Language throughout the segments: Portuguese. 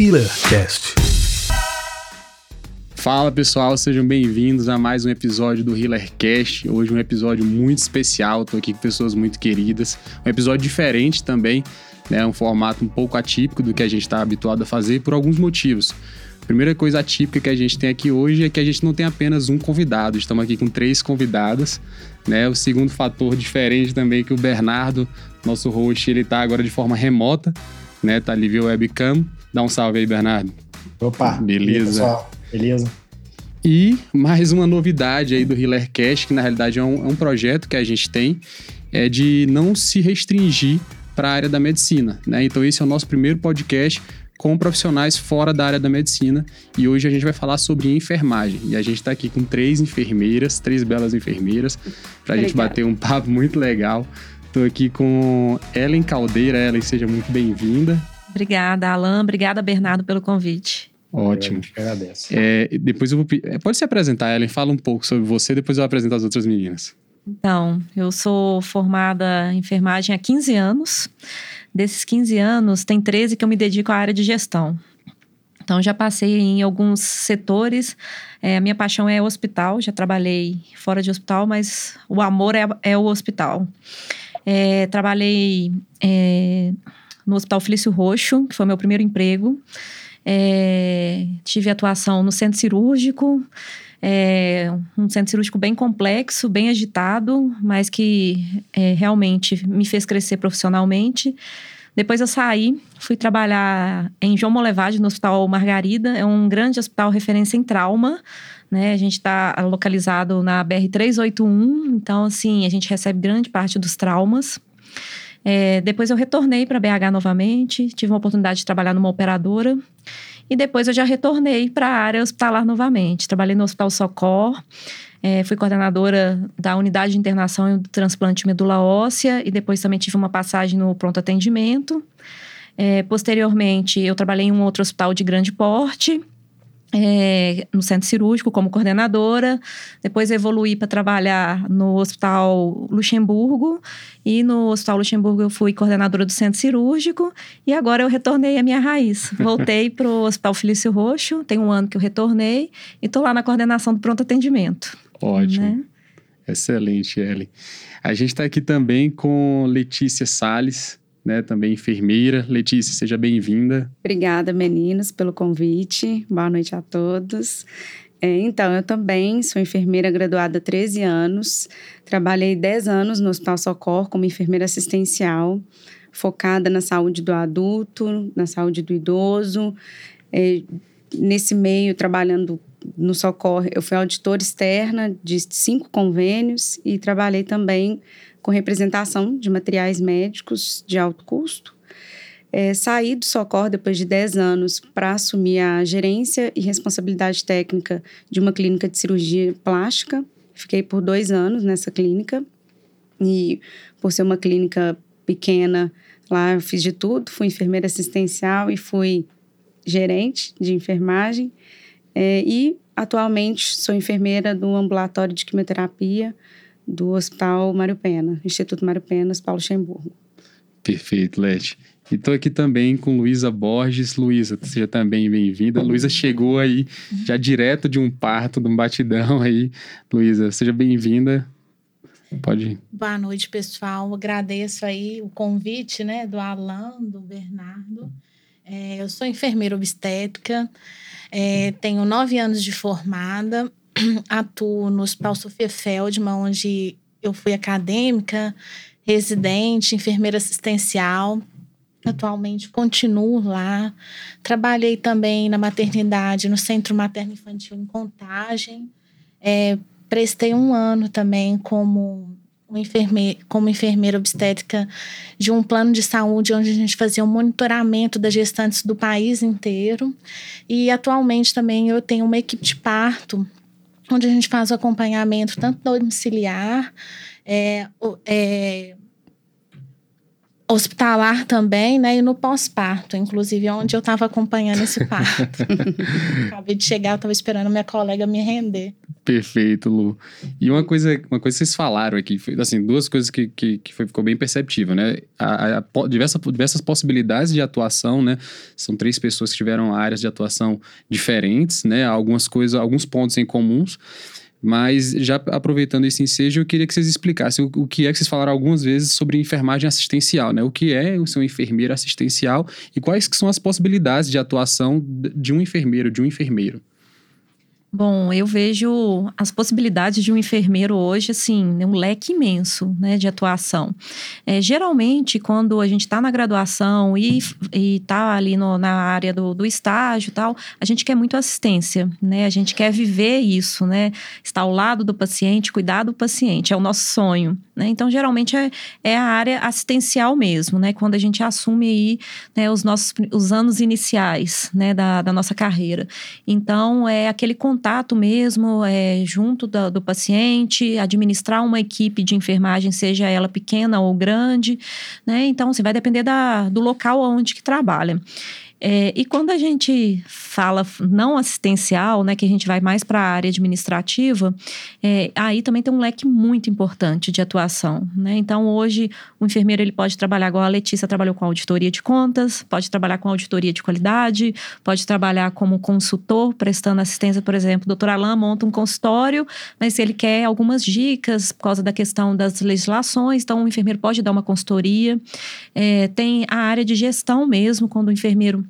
HealerCast. Fala pessoal, sejam bem-vindos a mais um episódio do HealerCast. Hoje um episódio muito especial, estou aqui com pessoas muito queridas. Um episódio diferente também, né? Um formato um pouco atípico do que a gente está habituado a fazer por alguns motivos. A primeira coisa atípica que a gente tem aqui hoje é que a gente não tem apenas um convidado, estamos aqui com três convidadas. Né? O segundo fator diferente também é que o Bernardo, nosso host, ele está agora de forma remota, né? Tá ali via webcam. Dá um salve aí, Bernardo. Opa, beleza. pessoal, beleza? E mais uma novidade aí do HealerCast, que na realidade é um, é um projeto que a gente tem, é de não se restringir para a área da medicina, né? Então esse é o nosso primeiro podcast com profissionais fora da área da medicina e hoje a gente vai falar sobre enfermagem. E a gente está aqui com três enfermeiras, três belas enfermeiras, para a gente bater um papo muito legal. Estou aqui com Ellen Caldeira. Ellen, seja muito bem-vinda. Obrigada, Alan. Obrigada, Bernardo, pelo convite. Ótimo. Eu agradeço. É, depois eu vou. É, pode se apresentar, Ellen. Fala um pouco sobre você, depois eu vou apresentar as outras meninas. Então, eu sou formada em enfermagem há 15 anos. Desses 15 anos, tem 13 que eu me dedico à área de gestão. Então, já passei em alguns setores. É, a minha paixão é hospital, já trabalhei fora de hospital, mas o amor é, é o hospital. É, trabalhei é, no Hospital Felício Roxo, que foi meu primeiro emprego. É, tive atuação no centro cirúrgico, é, um centro cirúrgico bem complexo, bem agitado, mas que é, realmente me fez crescer profissionalmente. Depois eu saí, fui trabalhar em João Molevade, no Hospital Margarida, é um grande hospital referência em trauma, né? A gente está localizado na BR-381, então, assim, a gente recebe grande parte dos traumas. É, depois eu retornei para BH novamente, tive uma oportunidade de trabalhar numa operadora. E depois eu já retornei para a área hospitalar novamente. Trabalhei no Hospital Socor, é, fui coordenadora da unidade de internação e do transplante de medula óssea e depois também tive uma passagem no pronto atendimento. É, posteriormente, eu trabalhei em um outro hospital de grande porte é, no centro cirúrgico como coordenadora, depois evoluí para trabalhar no Hospital Luxemburgo e no Hospital Luxemburgo eu fui coordenadora do centro cirúrgico e agora eu retornei à minha raiz. Voltei para o Hospital Felício Roxo, tem um ano que eu retornei e estou lá na coordenação do pronto atendimento. Ótimo. Né? Excelente, Ellen. A gente está aqui também com Letícia Sales, né, também enfermeira. Letícia, seja bem-vinda. Obrigada, meninas, pelo convite. Boa noite a todos. É, então, eu também sou enfermeira graduada há 13 anos. Trabalhei 10 anos no Hospital Socorro como enfermeira assistencial, focada na saúde do adulto, na saúde do idoso. É, nesse meio, trabalhando no Socorro, eu fui auditora externa de cinco convênios e trabalhei também com representação de materiais médicos de alto custo. É, saí do Socorro depois de 10 anos para assumir a gerência e responsabilidade técnica de uma clínica de cirurgia plástica. Fiquei por dois anos nessa clínica e, por ser uma clínica pequena, lá eu fiz de tudo. Fui enfermeira assistencial e fui gerente de enfermagem. É, e, atualmente, sou enfermeira do ambulatório de quimioterapia do Hospital Mário Pena, Instituto Mário Pena, Paulo Luxemburgo. Perfeito, Leti. E estou aqui também com Luísa Borges. Luísa, seja também bem-vinda. Luísa chegou aí já direto de um parto, de um batidão aí. Luísa, seja bem-vinda. Pode ir. Boa noite, pessoal. Agradeço aí o convite, né, do Alan, do Bernardo. É, eu sou enfermeira obstétrica, é, tenho nove anos de formada, atuo no Hospital Sofia Feldman, onde eu fui acadêmica, residente, enfermeira assistencial. Atualmente continuo lá. Trabalhei também na maternidade, no Centro Materno Infantil em Contagem. É, prestei um ano também como enfermeira, como enfermeira obstétrica de um plano de saúde onde a gente fazia um monitoramento das gestantes do país inteiro. E atualmente também eu tenho uma equipe de parto onde a gente faz o acompanhamento tanto domiciliar, é, é, hospitalar também, né? E no pós-parto, inclusive, onde eu estava acompanhando esse parto. Acabei de chegar, eu estava esperando minha colega me render. Perfeito, Lu. E uma coisa, uma coisa que vocês falaram aqui, foi, assim, duas coisas que, que, que foi, ficou bem perceptível, né? A, a, a, diversa, diversas possibilidades de atuação, né? São três pessoas que tiveram áreas de atuação diferentes, né? Algumas coisas, alguns pontos em comuns. Mas já aproveitando esse ensejo, eu queria que vocês explicassem o, o, que é que vocês falaram algumas vezes sobre enfermagem assistencial, né? O que é o seu enfermeiro assistencial e quais que são as possibilidades de atuação de um enfermeiro, de um enfermeiro. Bom, eu vejo as possibilidades de um enfermeiro hoje, assim, um leque imenso, né, de atuação. É, geralmente, quando a gente está na graduação e está ali no, na área do, do estágio e tal, a gente quer muito assistência, né, a gente quer viver isso, né, estar ao lado do paciente, cuidar do paciente, é o nosso sonho, né, então, geralmente é, é a área assistencial mesmo, né, quando a gente assume aí, né, os nossos, os anos iniciais, né, da, da nossa carreira. Então, é aquele contato mesmo é, junto da, do paciente, administrar uma equipe de enfermagem, seja ela pequena ou grande, né? Então, assim, vai depender da, do local onde que trabalha. É, e quando a gente fala não assistencial, né, que a gente vai mais para a área administrativa, é, aí também tem um leque muito importante de atuação. Né? Então, hoje, o enfermeiro ele pode trabalhar, igual a Letícia trabalhou com auditoria de contas, pode trabalhar com auditoria de qualidade, pode trabalhar como consultor, prestando assistência, por exemplo, o doutor Alain monta um consultório, mas ele quer algumas dicas por causa da questão das legislações, então o enfermeiro pode dar uma consultoria. É, tem a área de gestão mesmo, quando o enfermeiro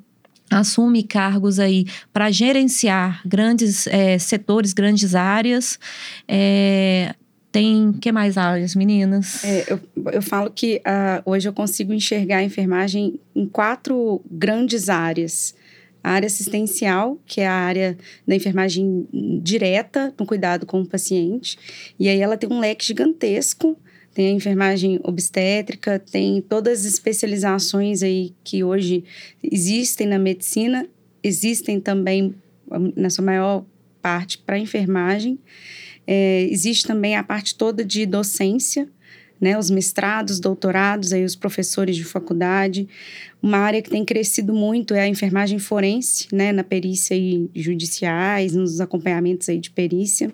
assume cargos aí para gerenciar grandes é, setores, grandes áreas. É, tem que mais áreas, meninas? É, eu, eu falo que uh, hoje eu consigo enxergar a enfermagem em quatro grandes áreas. A área assistencial, que é a área da enfermagem direta, no cuidado com o paciente. E aí ela tem um leque gigantesco tem a enfermagem obstétrica, tem todas as especializações aí que hoje existem na medicina, existem também, na sua maior parte, para enfermagem. É, existe também a parte toda de docência, né, os mestrados, doutorados, aí os professores de faculdade. Uma área que tem crescido muito é a enfermagem forense, né, na perícia e judiciais, nos acompanhamentos aí de perícia.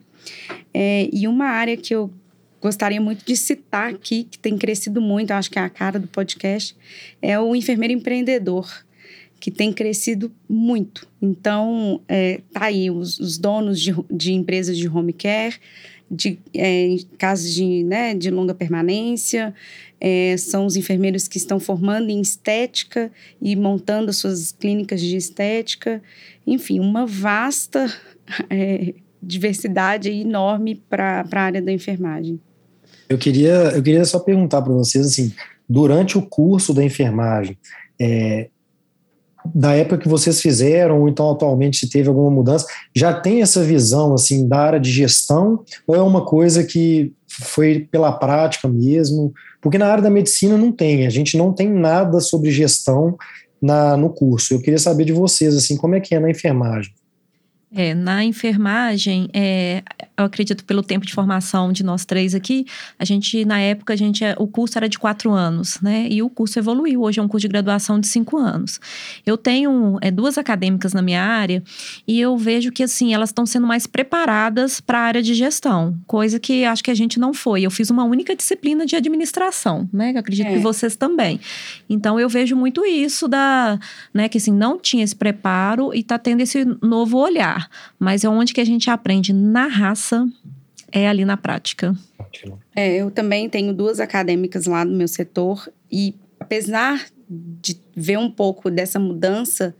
É, e uma área que eu gostaria muito de citar aqui, que tem crescido muito, acho que é a cara do podcast, é o enfermeiro empreendedor, que tem crescido muito. Então, é, tá aí os, os donos de, de, empresas de home care, de é, casos de, né, de longa permanência, é, são os enfermeiros que estão formando em estética e montando suas clínicas de estética. Enfim, uma vasta é, diversidade enorme para a área da enfermagem. Eu queria, eu queria só perguntar para vocês assim, durante o curso da enfermagem, é, da época que vocês fizeram, ou então atualmente se teve alguma mudança, já tem essa visão assim da área de gestão ou é uma coisa que foi pela prática mesmo? Porque na área da medicina não tem, a gente não tem nada sobre gestão na, no curso. Eu queria saber de vocês assim, como é que é na enfermagem? É, na enfermagem, é, eu acredito pelo tempo de formação de nós três aqui, a gente, na época, a gente, o curso era de quatro anos, né? E o curso evoluiu, hoje é um curso de graduação de cinco anos. Eu tenho é, duas acadêmicas na minha área e eu vejo que, assim, elas estão sendo mais preparadas para a área de gestão, coisa que acho que a gente não foi. Eu fiz uma única disciplina de administração, né? Eu acredito é. que vocês também. Então, eu vejo muito isso da, né, que assim, não tinha esse preparo e está tendo esse novo olhar mas é onde que a gente aprende na raça, é ali na prática. É, eu também tenho duas acadêmicas lá no meu setor e apesar de ver um pouco dessa mudança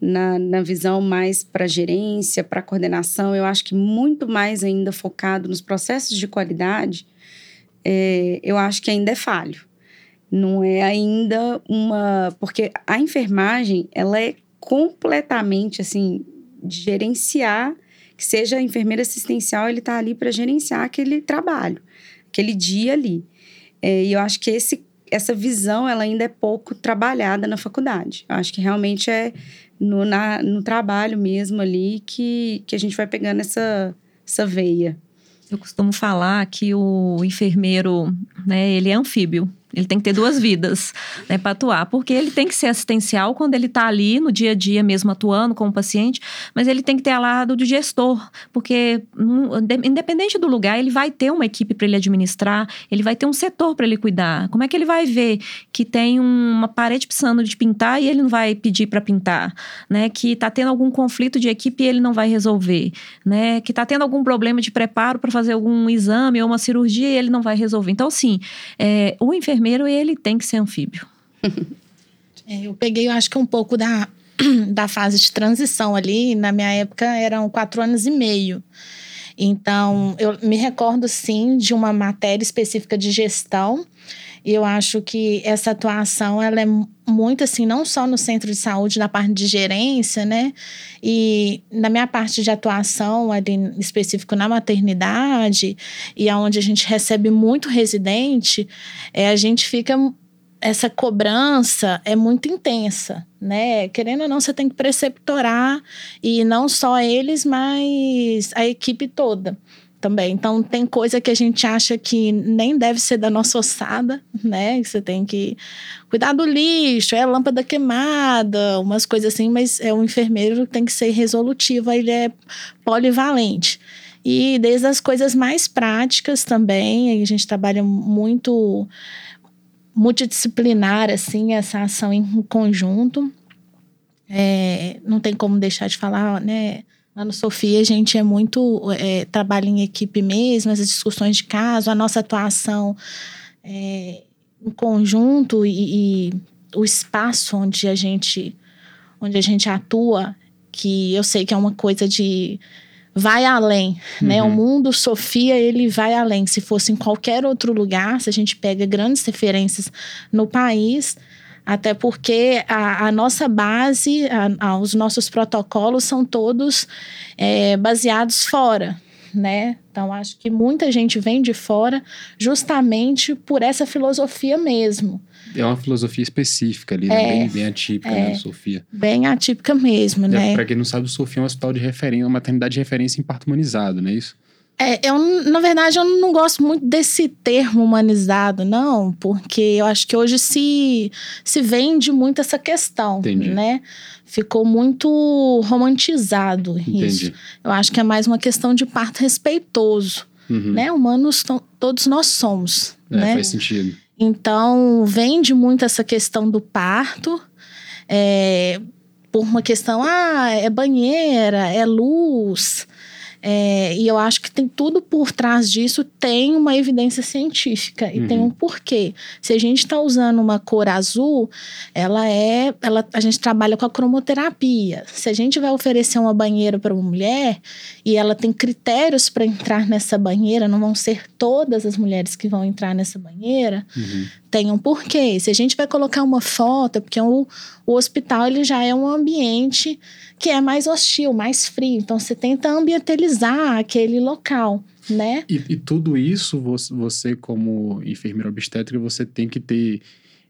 na, na visão mais para gerência, para coordenação, eu acho que muito mais ainda focado nos processos de qualidade, é, eu acho que ainda é falho. Não é ainda uma. Porque a enfermagem, ela é completamente assim de gerenciar, que seja a enfermeira assistencial, ele está ali para gerenciar aquele trabalho, aquele dia ali. É, e eu acho que esse, essa visão, ela ainda é pouco trabalhada na faculdade. Eu acho que realmente é no, na, no trabalho mesmo ali que, que a gente vai pegando essa, essa veia. Eu costumo falar que o enfermeiro, né, ele é anfíbio. Ele tem que ter duas vidas né, para atuar, porque ele tem que ser assistencial quando ele está ali no dia a dia mesmo atuando com o paciente, mas ele tem que ter a lado do gestor, porque independente do lugar, ele vai ter uma equipe para ele administrar, ele vai ter um setor para ele cuidar. Como é que ele vai ver que tem uma parede precisando de pintar e ele não vai pedir para pintar, né? Que está tendo algum conflito de equipe e ele não vai resolver, né? Que está tendo algum problema de preparo para fazer algum exame ou uma cirurgia e ele não vai resolver. Então, sim, é, o enfermeiro ele tem que ser anfíbio. É, eu peguei, eu acho que um pouco da, da fase de transição ali. Na minha época eram quatro anos e meio. Então, eu me recordo sim de uma matéria específica de gestão. E eu acho que essa atuação ela é muito assim, não só no centro de saúde, na parte de gerência, né? E na minha parte de atuação, ali específico na maternidade, e aonde a gente recebe muito residente, é, a gente fica essa cobrança é muito intensa, né? Querendo ou não, você tem que preceptorar e não só eles, mas a equipe toda também. Então, tem coisa que a gente acha que nem deve ser da nossa ossada, né? Você tem que cuidar do lixo, é lâmpada queimada, umas coisas assim, mas é o enfermeiro tem que ser resolutivo, ele é polivalente. E desde as coisas mais práticas também, a gente trabalha muito multidisciplinar, assim, essa ação em conjunto. É, não tem como deixar de falar, né? Lá no Sofia, a gente é muito. É, trabalha em equipe mesmo, as discussões de caso, a nossa atuação é, em conjunto e, e, o espaço onde a gente onde a gente atua, que eu sei que é uma coisa de vai além, uhum. né? O uhum. mundo Sofia, ele vai além. Se fosse em qualquer outro lugar, se a gente pega grandes referências no país, até porque a, a nossa base, a, a, os nossos protocolos são todos é, baseados fora, né? Então, acho que muita gente vem de fora justamente por essa filosofia mesmo. É uma filosofia específica ali, né? é, bem, bem atípica, né, é, né, Sofia? Bem atípica mesmo, né? Para quem não sabe, o Sofia é um hospital de referência, uma maternidade de referência em parto humanizado, não é isso? É, eu, na verdade, eu não gosto muito desse termo humanizado, não, porque eu acho que hoje se, se vende muito essa questão, Entendi. né? Ficou muito romantizado Entendi. isso. Eu acho que é mais uma questão de parto respeitoso, uhum. né? Humanos, todos nós somos, é, né? faz sentido. Então, vende muito essa questão do parto, é, por uma questão, ah, é banheira, é luz, é, e eu acho que tem tudo por trás disso, tem uma evidência científica e uhum. tem um porquê. Se a gente está usando uma cor azul, ela é. Ela, a gente trabalha com a cromoterapia. Se a gente vai oferecer uma banheira para uma mulher e ela tem critérios para entrar nessa banheira, não vão ser todas as mulheres que vão entrar nessa banheira, uhum. tem um porquê. Se a gente vai colocar uma foto, porque o, o hospital ele já é um ambiente que é mais hostil, mais frio. Então você tenta ambientalizar aquele local, né? E, e tudo isso você, você, como enfermeira obstétrica, você tem que ter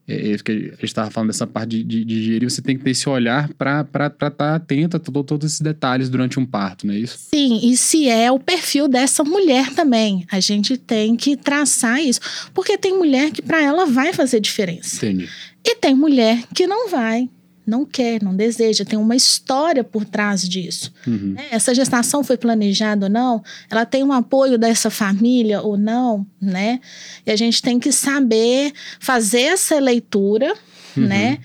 é, é, a gente estava falando dessa parte de, de, de, gerir, você tem que ter esse olhar para estar tá atento a todo, todos esses detalhes durante um parto, não é isso? Sim, e se é o perfil dessa mulher também. A gente tem que traçar isso. Porque tem mulher que para ela vai fazer diferença. Entendi. E tem mulher que não vai não quer, não deseja, tem uma história por trás disso. Uhum. Né? Essa gestação foi planejada ou não? Ela tem um apoio dessa família ou não, né? E a gente tem que saber fazer essa leitura, uhum. né?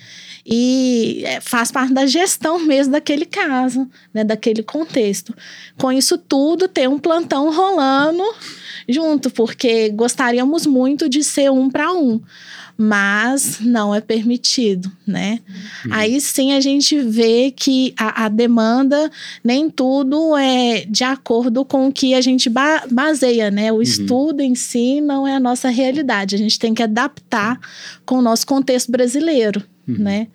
E é, faz parte da gestão mesmo daquele caso, né? Daquele contexto. Com isso tudo, tem um plantão rolando junto, porque gostaríamos muito de ser um para um mas não é permitido, né? Uhum. Aí sim a gente vê que a, a, demanda nem tudo é de acordo com o que a gente ba baseia, né? O uhum. estudo em si não é a nossa realidade. A gente tem que adaptar com o nosso contexto brasileiro, uhum. né?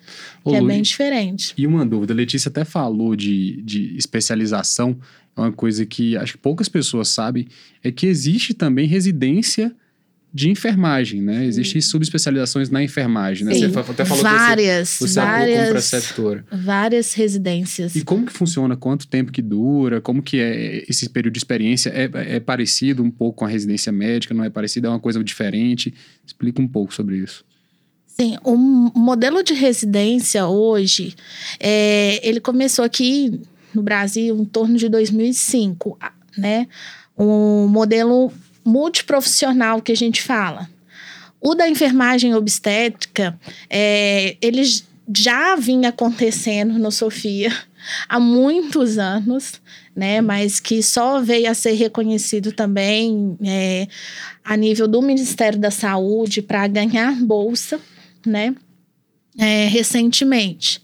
Ô, que é bem diferente. E uma dúvida, a Letícia até falou de, de especialização, é uma coisa que acho que poucas pessoas sabem, é que existe também residência de enfermagem, né? Existem subespecializações na enfermagem, né? Sim. Você até falou várias, que você, você atua como várias, preceptora. várias residências. E como que funciona? Quanto tempo que dura? Como que é esse período de experiência? É, é parecido um pouco com a residência médica? Não é parecido? É uma coisa diferente? Explica um pouco sobre isso. Sim, o modelo de residência hoje, é, ele começou aqui no Brasil em torno de 2005, né? Um modelo multiprofissional que a gente fala. O da enfermagem obstétrica, é, ele já vinha acontecendo no Sofia há muitos anos, né? Mas que só veio a ser reconhecido também é, a nível do Ministério da Saúde para ganhar bolsa, né? é, recentemente.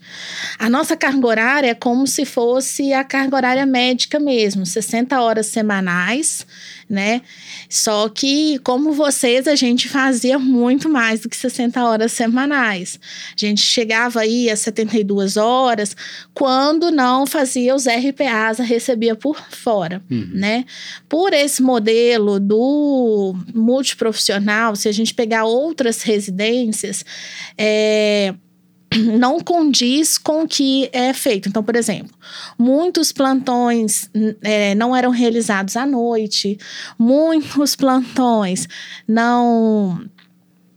A nossa carga horária é como se fosse a carga horária médica mesmo, 60 horas semanais, né? Só que, como vocês, a gente fazia muito mais do que 60 horas semanais. A gente chegava aí a 72 horas, quando não fazia os RPAs, recebia por fora, uhum. né? Por esse modelo do multiprofissional, se a gente pegar outras residências, é, não condiz com o que é feito. Então, por exemplo, muitos plantões é, não eram realizados à noite, muitos plantões não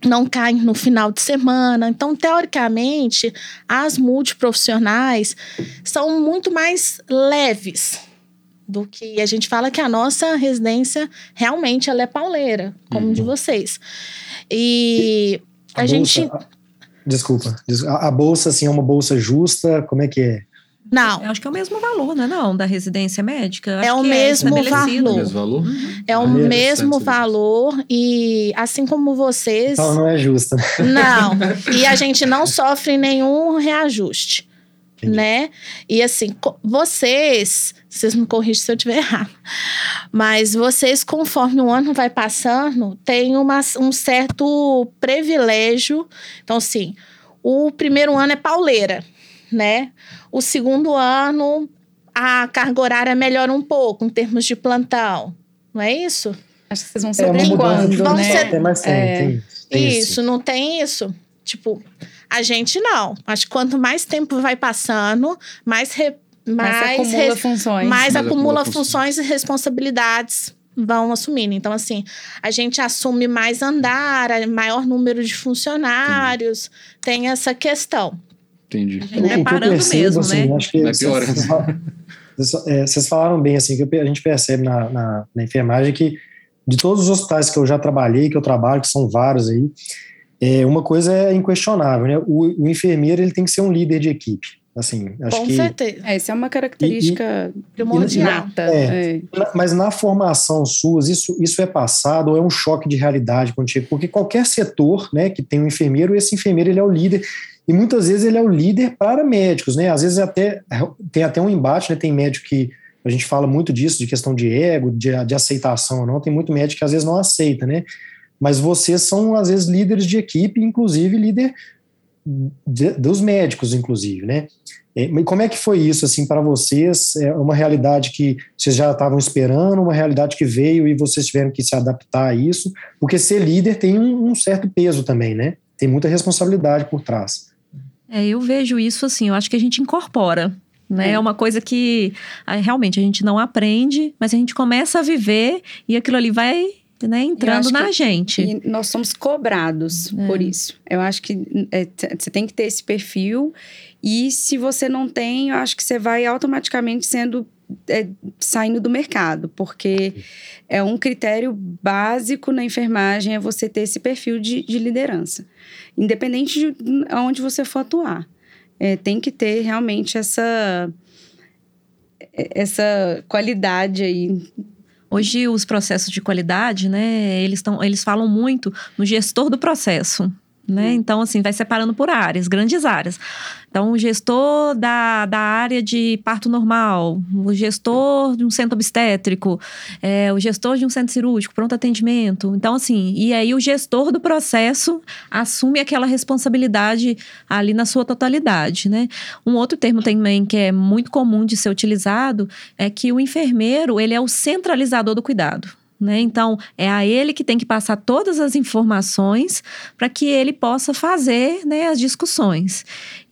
não caem no final de semana. Então, teoricamente, as multiprofissionais são muito mais leves do que a gente fala que a nossa residência realmente ela é pauleira, como uhum. de vocês. E a, a gente Desculpa. A, bolsa, assim, é uma bolsa justa? Como é que é? Não. Eu acho que é o mesmo valor, né? Não, da residência médica. É o, é mesmo valor. é o mesmo valor. É o mesmo valor. E assim como vocês. Então não é justa. Não. e a gente não sofre nenhum reajuste. Entendi. né? E assim, vocês, vocês me corrigem se eu estiver errado, mas vocês, conforme o ano vai passando, tem uma, um certo privilégio. Então, assim, o primeiro ano é pauleira, né? O segundo ano, a carga horária melhora um pouco em termos de plantão, não é isso? Acho que vocês vão ser é, quando, vão né? Ser... Tem mais tempo, é. tem, tem isso, isso, não tem isso? Tipo, a gente não. Acho que quanto mais tempo vai passando, mais. Re, mais, mais acumula funções. Mais, mais acumula, funções e responsabilidades vão assumindo. Então, assim, a gente assume mais andar, maior número de funcionários, Entendi. tem essa questão. Entendi. A gente é parando percebo, mesmo, assim, né? Acho que é pior. Vocês, é, vocês falaram bem, assim, que a gente percebe na, na, na enfermagem que de todos os hospitais que eu já trabalhei, que eu trabalho, que são vários aí, é, uma coisa é inquestionável, né? O, o, enfermeiro ele tem que ser um líder de equipe. Assim, acho Com que, certeza. É, essa é uma característica primordial. É, é. Mas na formação suas, isso, isso é passado ou é um choque de realidade quando chega? Porque qualquer setor né, que tem um enfermeiro, esse enfermeiro ele é o líder. E muitas vezes ele é o líder para médicos, né? Às vezes até tem até um embate, né? Tem médico que a gente fala muito disso, de questão de ego, de, de aceitação ou não. Tem muito médico que às vezes não aceita, né? Mas vocês são, às vezes, líderes de equipe, inclusive líder de, dos médicos, inclusive, né? E como é que foi isso, assim, para vocês? É uma realidade que vocês já estavam esperando, uma realidade que veio e vocês tiveram que se adaptar a isso? Porque ser líder tem um, um certo peso também, né? Tem muita responsabilidade por trás. É, eu vejo isso assim, eu acho que a gente incorpora, né? É. é uma coisa que realmente a gente não aprende, mas a gente começa a viver e aquilo ali vai né, entrando na gente. E nós somos cobrados é. por isso. Eu acho que é, você tem que ter esse perfil. E se você não tem, eu acho que você vai automaticamente sendo é, saindo do mercado, porque é um critério básico na enfermagem é você ter esse perfil de, de liderança, independente de onde você for atuar. É, tem que ter realmente essa essa qualidade aí Hoje os processos de qualidade, né, eles, tão, eles falam muito no gestor do processo. Né? Uhum. Então, assim, vai separando por áreas, grandes áreas. Então, o gestor da, da área de parto normal, o gestor de um centro obstétrico, é, o gestor de um centro cirúrgico, pronto atendimento. Então, assim, e aí o gestor do processo assume aquela responsabilidade ali na sua totalidade, né? Um outro termo também que é muito comum de ser utilizado é que o enfermeiro, ele é o centralizador do cuidado. Né? Então, é a ele que tem que passar todas as informações para que ele possa fazer né, as discussões.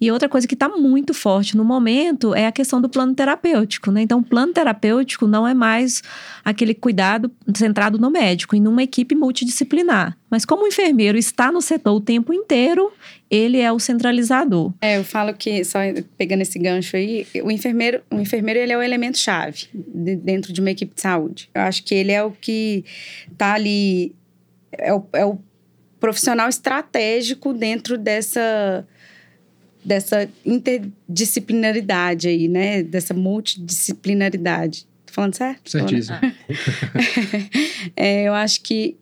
E outra coisa que está muito forte no momento é a questão do plano terapêutico. Né? Então, o plano terapêutico não é mais aquele cuidado centrado no médico, e numa equipe multidisciplinar. Mas como o enfermeiro está no setor o tempo inteiro, ele é o centralizador. É, eu falo que, só pegando esse gancho aí, o enfermeiro, o enfermeiro ele é o elemento-chave de, dentro de uma equipe de saúde. Eu acho que ele é o que está ali, é o, é o profissional estratégico dentro dessa dessa interdisciplinaridade aí, né? Dessa multidisciplinaridade. Tô falando certo? Certíssimo. é, eu acho que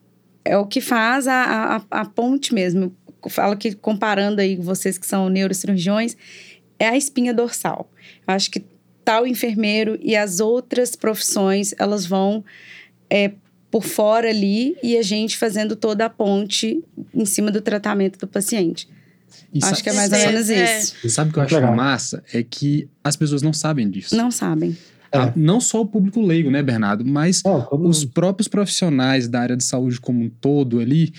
é o que faz a, a, a ponte mesmo falo que comparando aí vocês que são neurocirurgiões, é a espinha dorsal. Eu acho que tal enfermeiro e as outras profissões, elas vão é, por fora ali e a gente fazendo toda a ponte em cima do tratamento do paciente. E acho que é mais ou menos é. isso. E sabe o que eu acho massa? É que as pessoas não sabem disso. Não sabem. É. Não só o público leigo, né, Bernardo? Mas os próprios profissionais da área de saúde como um todo ali,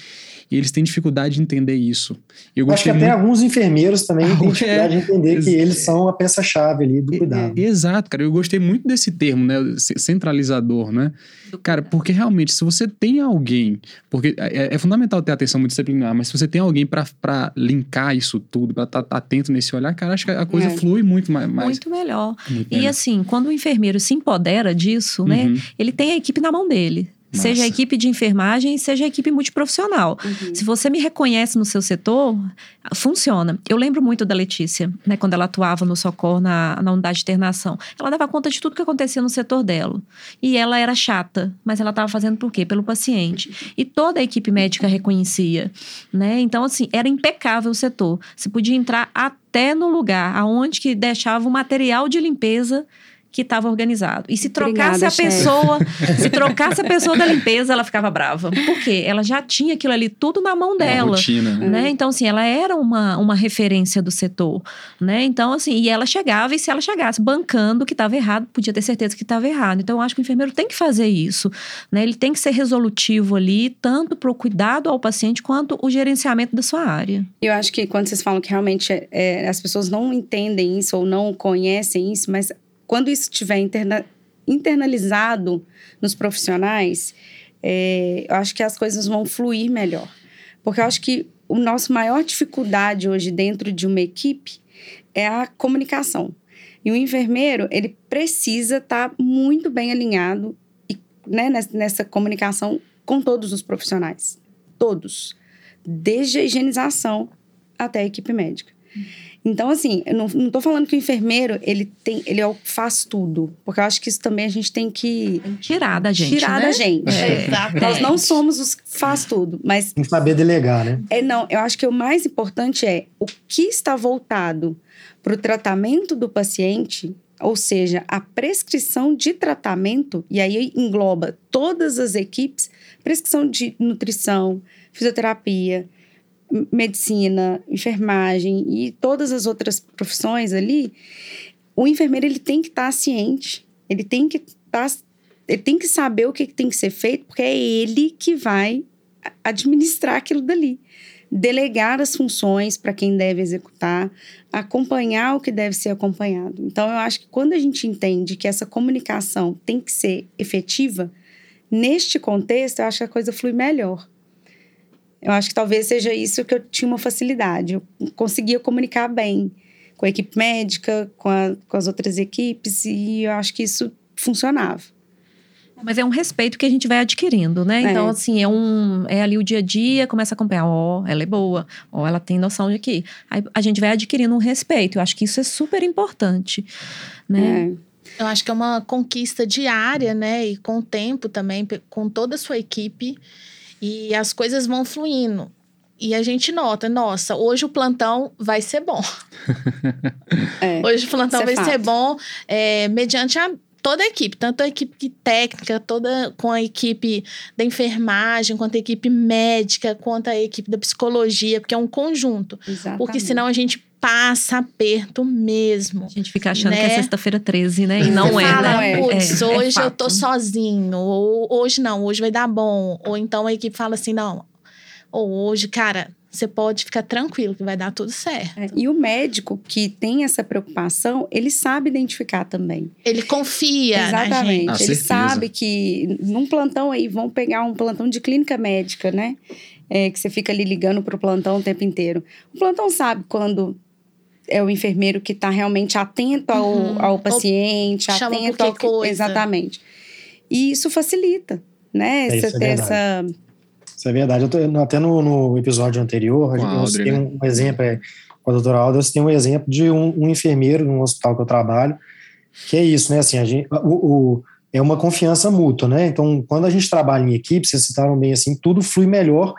eles têm dificuldade de entender isso. Eu Acho que até muito... alguns enfermeiros também têm dificuldade é, de entender que eles são a peça-chave ali do cuidado. exato, cara. Eu gostei muito desse termo, né? Centralizador, né? Cara, porque realmente, se você tem alguém, porque é, é fundamental ter atenção multidisciplinar, mas se você tem alguém para linkar isso tudo, para estar tá atento nesse olhar, cara, acho que a coisa é. flui muito mais. Muito melhor. Muito e melhor. assim, quando o enfermeiro se empodera disso, né, uhum. né? Ele tem a equipe na mão dele. Nossa. Seja a equipe de enfermagem, seja a equipe multiprofissional. Uhum. Se você me reconhece no seu setor, funciona. Eu lembro muito da Letícia, né, quando ela atuava no Socorro, na, na unidade de internação. Ela dava conta de tudo que acontecia no setor dela. E ela era chata, mas ela estava fazendo por quê? Pelo paciente. E toda a equipe médica reconhecia. Né? Então, assim, era impecável o setor. Você podia entrar até no lugar aonde que deixava o material de limpeza que estava organizado. E se trocasse Obrigada, a pessoa, se trocasse a pessoa da limpeza, ela ficava brava. Por quê? Ela já tinha aquilo ali tudo na mão dela. Uma rotina, né? né? Então, assim, ela era uma, uma referência do setor, né? Então, assim, e ela chegava, e se ela chegasse bancando que estava errado, podia ter certeza que estava errado. Então, eu acho que o enfermeiro tem que fazer isso, né? Ele tem que ser resolutivo ali, tanto para o cuidado ao paciente, quanto o gerenciamento da sua área. Eu acho que quando vocês falam que realmente é, as pessoas não entendem isso ou não conhecem isso, mas quando isso estiver interna, internalizado nos profissionais, é, eu acho que as coisas vão fluir melhor. Porque eu acho que o nosso maior dificuldade hoje dentro de uma equipe é a comunicação. E o enfermeiro, ele precisa estar tá muito bem alinhado e, né, nessa, comunicação com todos os profissionais. Todos. Desde a higienização até a equipe médica. Então, assim, eu não, não tô falando que o enfermeiro, ele tem, ele é faz tudo. Porque eu acho que isso também a gente tem que... Tirar da gente, Tirar né? da gente. É. Nós não somos os que faz tudo, mas... Tem que saber delegar, né? É, não, eu acho que o mais importante é o que está voltado para o tratamento do paciente, ou seja, a prescrição de tratamento, e aí engloba todas as equipes, prescrição de nutrição, fisioterapia, medicina, enfermagem e todas as outras profissões ali, o enfermeiro ele tem que estar tá ciente, ele tem que estar, tá, ele tem que saber o que tem que ser feito, porque é ele que vai administrar aquilo dali. Delegar as funções para quem deve executar, acompanhar o que deve ser acompanhado. Então, eu acho que quando a gente entende que essa comunicação tem que ser efetiva, neste contexto, eu acho que a coisa flui melhor. Eu acho que talvez seja isso que eu tinha uma facilidade. Eu conseguia comunicar bem com a equipe médica, com, a, com as outras equipes, e eu acho que isso funcionava. Mas é um respeito que a gente vai adquirindo, né? É. Então, assim, é um. É ali o dia a dia, começa a acompanhar, ó, oh, ela é boa, ó, oh, ela tem noção de que. Aí a gente vai adquirindo um respeito. Eu acho que isso é super importante, né? É. Eu acho que é uma conquista diária, né? E com o tempo também, com toda a sua equipe. E as coisas vão fluindo. E a gente nota, nossa, hoje o plantão vai ser bom. É, hoje o plantão é vai fato. ser bom é, mediante a, toda a equipe, tanto a equipe técnica, toda com a equipe da enfermagem, quanto a equipe médica, quanto a equipe da psicologia, porque é um conjunto. Exatamente. Porque senão a gente passa aperto mesmo. A gente fica achando Né? que é sexta-feira 13, né? E não Você é, fala, né? Putz, É, é hoje eu tô sozinho. Ou hoje não, hoje vai dar bom. Ou então a equipe fala assim: não. Ou hoje, cara, você pode ficar tranquilo que vai dar tudo certo. É, E o médico que tem essa preocupação, ele sabe identificar também. Ele confia Exatamente. Ah, gente. Ele certeza. sabe que num plantão aí, vão pegar um plantão de clínica médica, né? É, que você fica ali ligando pro plantão o tempo inteiro. O plantão sabe quando é o enfermeiro que está realmente atento ao, Uhum. ao Ou paciente, chama atento ao que- coisa. Exatamente. E isso facilita, né? É, isso é ter essa. Isso é verdade. Eu tô- até no, no episódio anterior, Com a eu Audrey, citei né? um, um exemplo, é, com a doutora Alda, eu citei um exemplo de um, um enfermeiro num hospital que eu trabalho, que é isso, né? Assim, a gente, o, o- é uma confiança mútua, né? Então, quando a gente trabalha em equipe, vocês citaram bem assim, tudo flui melhor,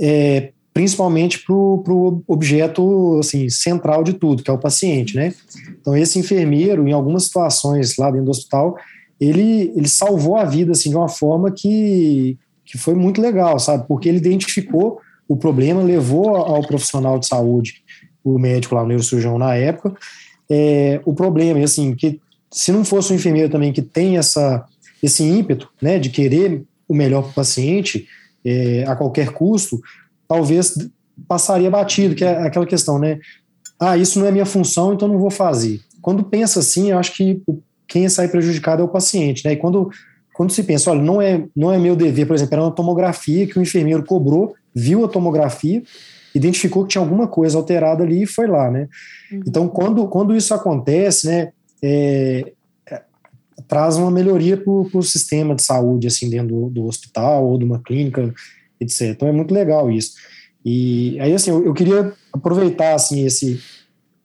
é, principalmente para o objeto assim, central de tudo, que é o paciente, né? Então, esse enfermeiro, em algumas situações lá dentro do hospital, ele, ele salvou a vida assim, de uma forma que, que foi muito legal, sabe? Porque ele identificou o problema, levou ao profissional de saúde, o médico lá, o neurocirurgião na época, é, o problema, e assim, que se não fosse um enfermeiro também que tem essa, esse ímpeto, né, de querer o melhor para o paciente, é, a qualquer custo, talvez passaria batido, que é aquela questão, né, ah, isso não é minha função, então não vou fazer. Quando pensa assim, eu acho que quem sai prejudicado é o paciente, né, e quando, quando se pensa, olha, não é, não é meu dever, por exemplo, era uma tomografia que o enfermeiro cobrou, viu a tomografia, identificou que tinha alguma coisa alterada ali e foi lá, né, então, quando, quando isso acontece, né, é, é, traz uma melhoria para o sistema de saúde, assim, dentro do, do hospital ou de uma clínica, etc. Então, é muito legal isso. E aí, assim, eu, eu queria aproveitar, assim, esse,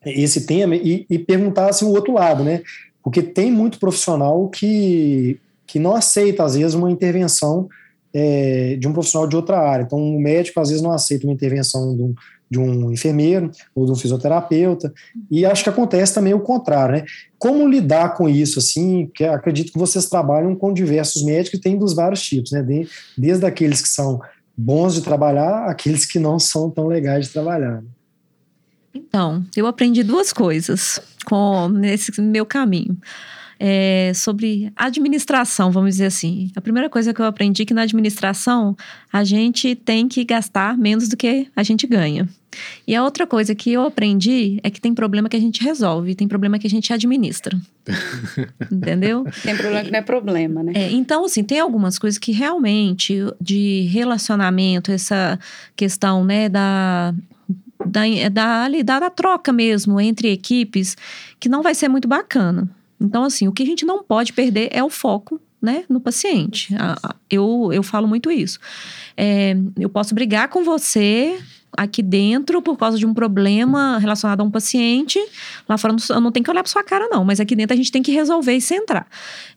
esse tema e, e perguntar, assim, o outro lado, né, porque tem muito profissional que, que não aceita, às vezes, uma intervenção é, de um profissional de outra área. Então, o médico, às vezes, não aceita uma intervenção de um, de um enfermeiro ou de um fisioterapeuta, e acho que acontece também o contrário, né? Como lidar com isso, assim, que acredito que vocês trabalham com diversos médicos e tem dos vários tipos, né? De- desde aqueles que são bons de trabalhar, aqueles que não são tão legais de trabalhar. né? Então, eu aprendi duas coisas com nesse meu caminho. É, sobre administração, vamos dizer assim. A primeira coisa que eu aprendi é que na administração a gente tem que gastar menos do que a gente ganha. E a outra coisa que eu aprendi é que tem problema que a gente resolve, tem problema que a gente administra. Entendeu? Tem problema que não é problema, né? É, então, assim, tem algumas coisas que realmente de relacionamento, essa questão, né, da. Da, da, ali, da, da troca mesmo entre equipes, que não vai ser muito bacana. Então, assim, o que a gente não pode perder é o foco, né, no paciente. Eu, eu falo muito isso. É, eu posso brigar com você aqui dentro por causa de um problema relacionado a um paciente. Lá fora eu não- eu não tenho que olhar para sua cara, não, mas aqui dentro a gente tem que resolver e centrar.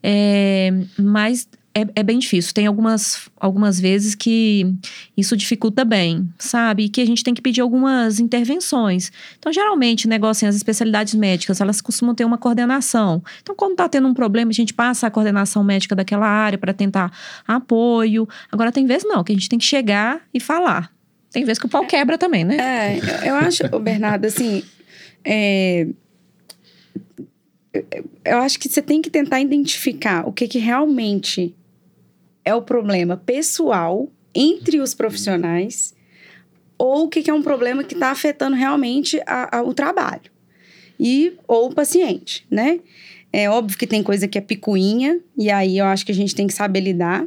É, mas é, é bem difícil. Tem algumas, algumas vezes que isso dificulta bem, sabe? E que a gente tem que pedir algumas intervenções. Então, geralmente, negócio, assim, as especialidades médicas, elas costumam ter uma coordenação. Então, quando tá tendo um problema, a gente passa a coordenação médica daquela área para tentar apoio. Agora, tem vezes não, que a gente tem que chegar e falar. Tem vezes que o pau quebra também, né? É, eu- acho, Bernardo, assim, é, eu acho que você tem que tentar identificar o que, que realmente é o problema pessoal entre os profissionais ou o que, que é um problema que está afetando realmente a- a- o trabalho e ou o paciente, né? É óbvio que tem coisa que é picuinha e aí eu acho que a gente tem que saber lidar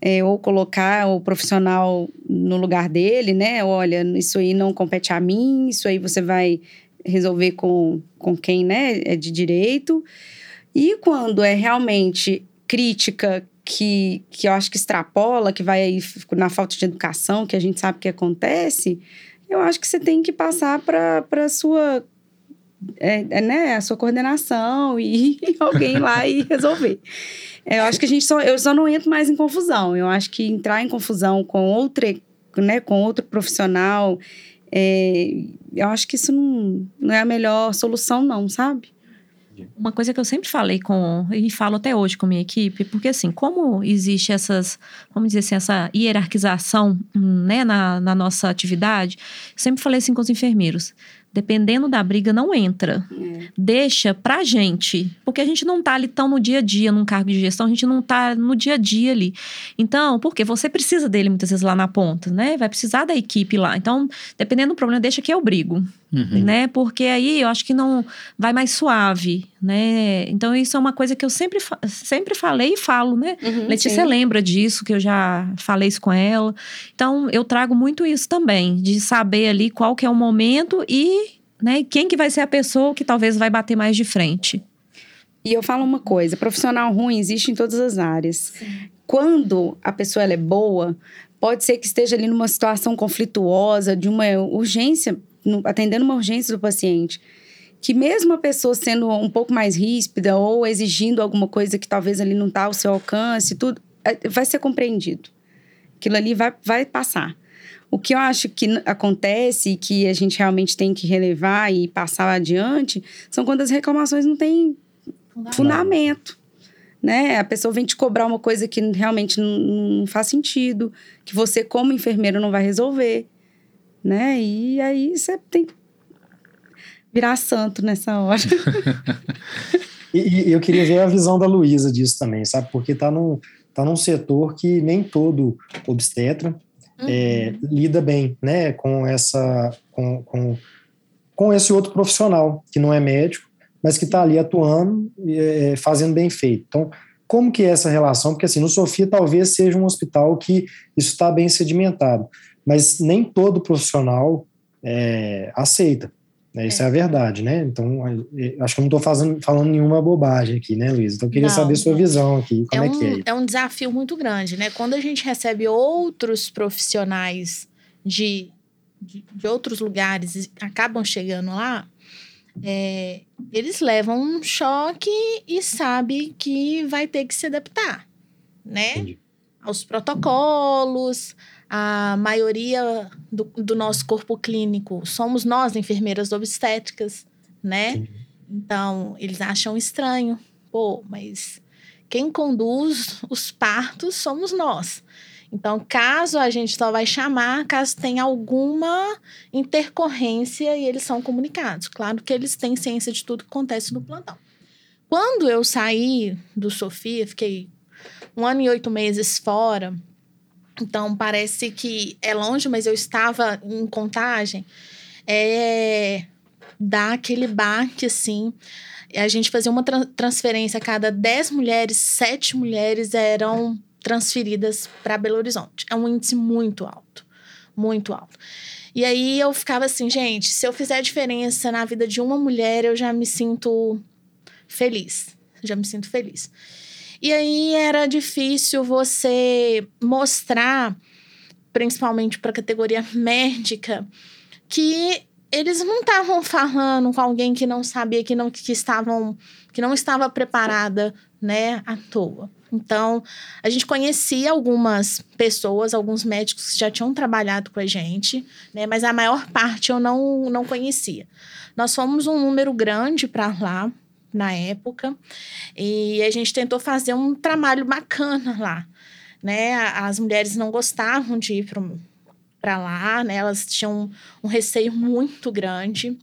é, ou colocar o profissional no lugar dele, né? Olha, isso aí não compete a mim, isso aí você vai resolver com, com quem, né, é de direito. E quando é realmente crítica que, que eu acho que extrapola, que vai aí na falta de educação, que a gente sabe que acontece, eu acho que você tem que passar para a sua é, é, né, a sua coordenação e alguém lá e resolver. É, Eu acho que a gente só, eu só não entro mais em confusão. Eu acho que entrar em confusão com outra, né, com outro profissional, é, eu acho que isso não, não é a melhor solução, não, sabe? Uma coisa que eu sempre falei com, e falo até hoje com minha equipe, porque assim, como existe essas, vamos dizer assim, essa hierarquização, hum, né, na, na nossa atividade, sempre falei assim com os enfermeiros, dependendo da briga, não entra. É. Deixa pra gente. Porque a gente não tá ali tão no dia a dia, num cargo de gestão, a gente não tá no dia a dia ali. Então, porque você precisa dele muitas vezes lá na ponta, né? Vai precisar da equipe lá. Então, dependendo do problema, deixa que eu brigo, Uhum. né? Porque aí eu acho que não vai mais suave, né? Então, isso é uma coisa que eu sempre, sempre falei e falo, né? Uhum, Letícia sim. lembra disso, que eu já falei isso com ela. Então, eu trago muito isso também, de saber ali qual que é o momento e né, quem que vai ser a pessoa que talvez vai bater mais de frente. E eu falo uma coisa: profissional ruim existe em todas as áreas. Quando a pessoa é boa, pode ser que esteja ali numa situação conflituosa, de uma urgência, atendendo uma urgência do paciente. Que mesmo a pessoa sendo um pouco mais ríspida ou exigindo alguma coisa que talvez ali não está ao seu alcance, tudo, é, vai ser compreendido. Aquilo ali vai, vai passar. O que eu acho que acontece e que a gente realmente tem que relevar e passar adiante são quando as reclamações não têm fundamento. Né? A pessoa vem te cobrar uma coisa que realmente não, não faz sentido, que você, como enfermeiro, não vai resolver. Né? E aí você tem que virar santo nessa hora. E, e eu queria ver a visão da Luísa disso também, sabe? Porque tá num, tá num setor que nem todo obstetra é, lida bem, né? Com essa, com, com, com esse outro profissional que não é médico, mas que está ali atuando, é, fazendo bem feito. Então, como que é essa relação? Porque assim, no Sofia talvez seja um hospital que isso está bem sedimentado, mas nem todo profissional é, aceita. Né? Isso é. a verdade, né? Então, acho que eu não estou falando nenhuma bobagem aqui, né, Luiz? Então, eu queria Não, saber sua visão aqui. Como é, um, que é? é um desafio muito grande, né? Quando a gente recebe outros profissionais de, de, de outros lugares e acabam chegando lá, é, eles levam um choque e sabe que vai ter que se adaptar, né? Entendi. Aos protocolos, a maioria do, do nosso corpo clínico somos nós, enfermeiras obstétricas, né? Entendi. Então, eles acham estranho. Pô, mas quem conduz os partos somos nós. Então, caso a gente só vai chamar, caso tenha alguma intercorrência e eles são comunicados. Claro que eles têm ciência de tudo que acontece no plantão. Quando eu saí do Sofia, fiquei um ano e oito meses fora. Então, parece que é longe, mas eu estava em contagem. É, dá aquele baque, assim. A gente fazia uma tra transferência a cada 10 mulheres, 7 mulheres eram transferidas para Belo Horizonte. É um índice muito alto, muito alto. E aí eu ficava assim, gente, se eu fizer diferença na vida de uma mulher, eu já me sinto feliz. Já me sinto feliz. E aí era difícil você mostrar, principalmente para a categoria médica, que eles não estavam falando com alguém que não sabia, que não que estavam, que não estava preparada, né, à toa. Então, a gente conhecia algumas pessoas, alguns médicos que já tinham trabalhado com a gente, né, mas a maior parte eu não não conhecia. Nós fomos um número grande para lá na época e a gente tentou fazer um trabalho bacana lá, né? As mulheres não gostavam de ir para lá, né? Elas tinham um receio muito grande.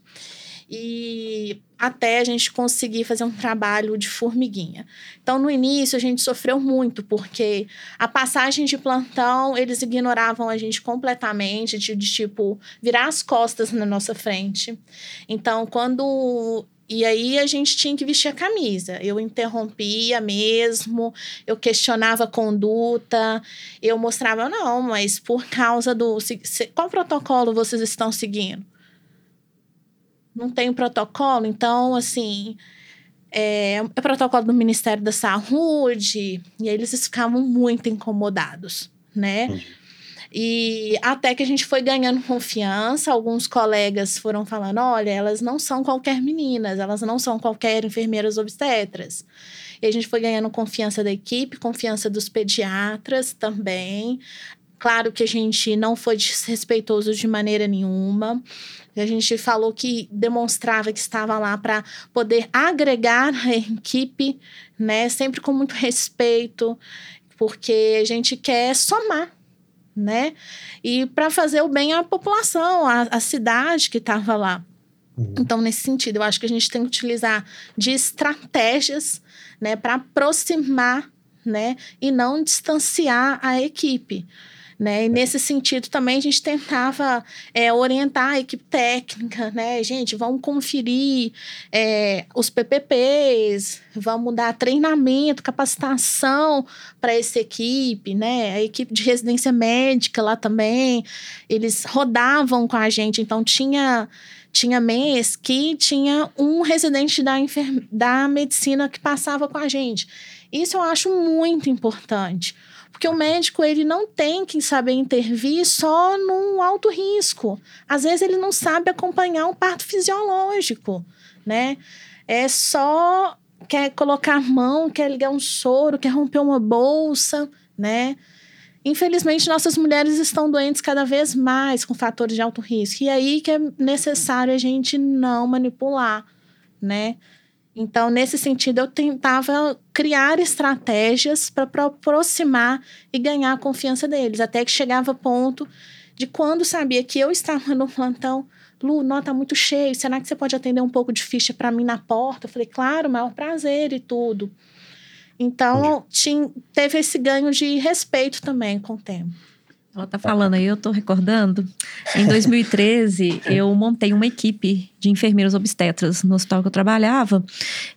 E até a gente conseguir fazer um trabalho de formiguinha. Então, no início, a gente sofreu muito, porque a passagem de plantão, eles ignoravam a gente completamente, de, de tipo, virar as costas na nossa frente. Então, quando e aí a gente tinha que vestir a camisa. Eu interrompia mesmo, eu questionava a conduta, eu mostrava, não, mas por causa do. se- se- Qual protocolo vocês estão seguindo? Não tem protocolo, então, assim. É, é protocolo do Ministério da Saúde, e aí eles ficavam muito incomodados, né? Entendi. E até que a gente foi ganhando confiança, alguns colegas foram falando: olha, elas não são qualquer meninas, elas não são qualquer enfermeiras obstetras. E a gente foi ganhando confiança da equipe, confiança dos pediatras também. Claro que a gente não foi desrespeitoso de maneira nenhuma. A gente falou que demonstrava que estava lá para poder agregar a equipe, né? Sempre com muito respeito, porque a gente quer somar né? E para fazer o bem à população, à, à cidade que estava lá, Uhum. Então, nesse sentido, eu acho que a gente tem que utilizar de estratégias né, para aproximar né, e não distanciar a equipe. Né? E nesse sentido também a gente tentava é, orientar a equipe técnica, né? Gente, vamos conferir é, os PPPs, vamos dar treinamento, capacitação para essa equipe, né? A equipe de residência médica lá também, eles rodavam com a gente, então tinha tinha mês que tinha um residente da, enfer da medicina que passava com a gente. Isso eu acho muito importante. Porque o médico ele não tem que saber intervir só num alto risco. Às vezes ele não sabe acompanhar um parto fisiológico, né? É só quer colocar a mão, quer ligar um soro, quer romper uma bolsa, né? Infelizmente, nossas mulheres estão doentes cada vez mais com fatores de alto risco. E aí que é necessário a gente não manipular, né? Então, nesse sentido, eu tentava criar estratégias para aproximar e ganhar a confiança deles, até que chegava ponto de quando sabia que eu estava no plantão, Lu, nota tá muito cheio, será que você pode atender um pouco de ficha para mim na porta? Eu falei, claro, maior prazer e tudo. Então, tinha, teve esse ganho de respeito também com o tempo. Ela tá falando aí, eu tô recordando. Em 2013, eu montei uma equipe de enfermeiros obstetras no hospital que eu trabalhava.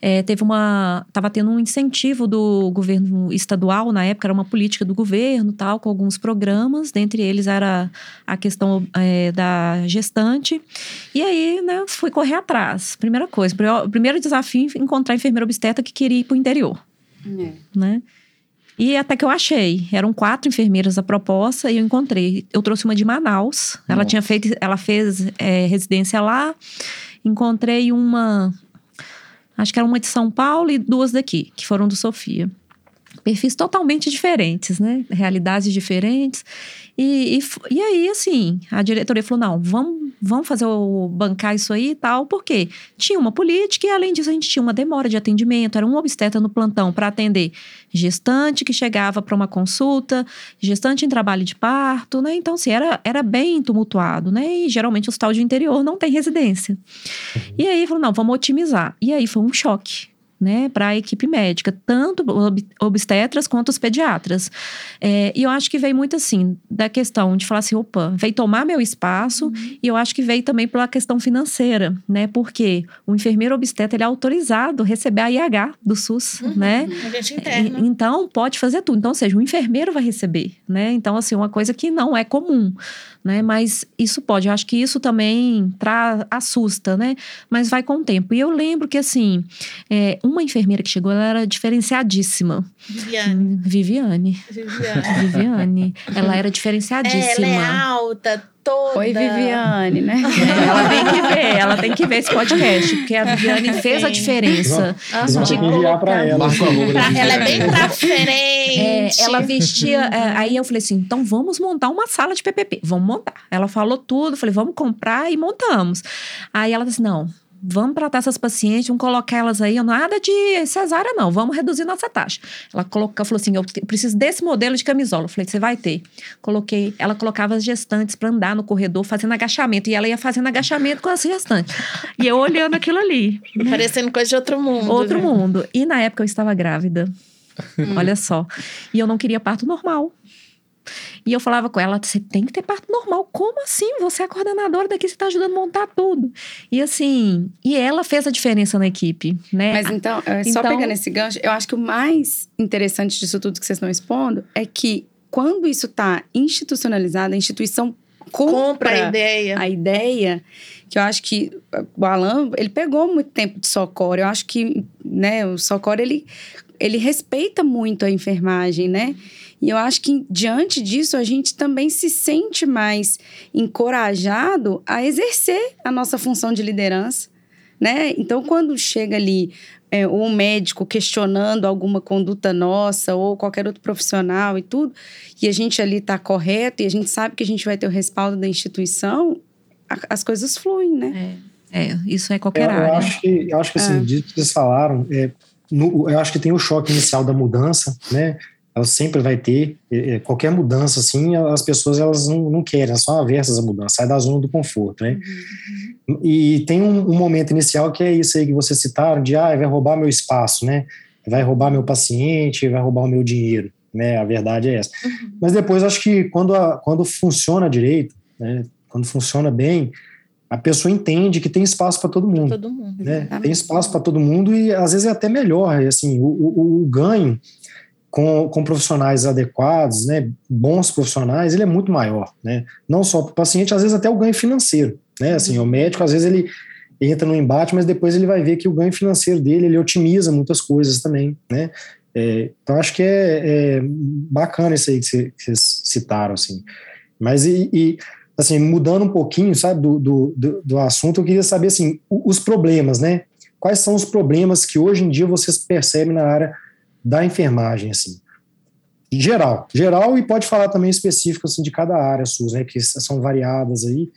É, teve uma. Tava tendo um incentivo do governo estadual, na época era uma política do governo, tal, com alguns programas. Dentre eles era a questão é, da gestante. E aí, né, fui correr atrás. Primeira coisa, o primeiro desafio encontrar enfermeira obstetra que queria ir pro interior. É. Né? E até que eu achei. Eram quatro enfermeiras a proposta e eu encontrei. Eu trouxe uma de Manaus. Ela Nossa. tinha feito, ela fez é, residência lá. Encontrei uma, acho que era uma de São Paulo e duas daqui, que foram do Sofia. Perfis totalmente diferentes, né? Realidades diferentes. E, e, e, aí, assim, a diretoria falou: não, vamos, vamos fazer o bancar isso aí e tal, porque tinha uma política e, além disso, a gente tinha uma demora de atendimento, era um obstetra no plantão para atender gestante que chegava para uma consulta, gestante em trabalho de parto, né? Então, assim, era, era bem tumultuado, né? E geralmente o hospital de interior não tem residência. Uhum. E aí falou: não, vamos otimizar. E aí foi um choque né, para a equipe médica, tanto obstetras quanto os pediatras. É, e eu acho que veio muito assim, da questão de falar assim: opa, veio tomar meu espaço, uhum. e eu acho que veio também pela questão financeira, né, porque o enfermeiro obstetra ele é autorizado a receber a IH do SUS, uhum. né? Então, pode fazer tudo. Então, ou seja, o enfermeiro vai receber, né? Então, assim, uma coisa que não é comum né? Mas isso pode, eu acho que isso também tra assusta, né? Mas vai com o tempo. E eu lembro que, assim, é, uma enfermeira que chegou, ela era diferenciadíssima. Viviane. Hum, Viviane. Viviane. Viviane. Ela era diferenciadíssima. Ela é alta, toda. Oi, Viviane, né? ela tem que ver, ela tem que ver esse podcast, porque a Viviane fez a diferença. Vamos de enviar para ela. ela é bem pra frente. É, ela vestia. É, aí eu falei assim: então vamos montar uma sala de PPP. Vamos montar. Ela falou tudo, falei, vamos comprar e montamos. Aí ela disse: não, vamos tratar essas pacientes, vamos colocar elas aí, nada de cesárea não, vamos reduzir nossa taxa. Ela colocou, falou assim, eu preciso desse modelo de camisola. Eu falei, você vai ter. Coloquei, ela colocava as gestantes para andar no corredor fazendo agachamento, e ela ia fazendo agachamento com as gestantes. E eu olhando aquilo ali. Né? Parecendo coisa de outro mundo. Outro né? mundo. E na época eu estava grávida. Hum. Olha só. E eu não queria parto normal. E eu falava com ela: você tem que ter parto normal. Como assim? Você é a coordenadora daqui, você está ajudando a montar tudo. E assim, e ela fez a diferença na equipe, né? Mas então, é, só então, pegando esse gancho, eu acho que o mais interessante disso tudo que vocês estão expondo é que quando isso está institucionalizado, a instituição compra, compra a ideia. A ideia que eu acho que o Alan, ele pegou muito tempo de socorro. Eu acho que, né, o socorro ele ele respeita muito a enfermagem, né? E eu acho que diante disso a gente também se sente mais encorajado a exercer a nossa função de liderança, né? Então, quando chega ali é, um médico questionando alguma conduta nossa ou qualquer outro profissional e tudo, e a gente ali está correto e a gente sabe que a gente vai ter o respaldo da instituição, a, as coisas fluem, né? É, é isso é qualquer eu, área. Eu acho que, eu acho que assim, é. dito que vocês falaram, é, no, eu acho que tem o choque inicial da mudança, né? Ela sempre vai ter qualquer mudança assim as pessoas elas não, não querem elas são aversas à mudança sai da zona do conforto né uhum. e tem um, um, momento inicial que é isso aí que vocês citaram de ah vai roubar meu espaço né vai roubar meu paciente vai roubar o meu dinheiro né a verdade é essa uhum. mas depois acho que quando a, quando funciona direito né quando funciona bem a pessoa entende que tem espaço para todo mundo. Todo mundo. Né? Tem espaço para todo mundo e às vezes é até melhor. Assim, o, o, o ganho com, com, profissionais adequados, né, bons profissionais, ele é muito maior, né? Não só para o paciente, às vezes até o ganho financeiro, né? Assim, o médico às vezes ele entra no embate, mas depois ele vai ver que o ganho financeiro dele ele otimiza muitas coisas também, né? É, então acho que é, é, bacana isso aí que vocês citaram, assim. Mas e, e assim, mudando um pouquinho, sabe, do, do, do, do assunto, eu queria saber, assim, os problemas, né? Quais são os problemas que hoje em dia vocês percebem na área da enfermagem, assim? Geral, geral e pode falar também específico, assim, de cada área SUS, né, que são variadas aí,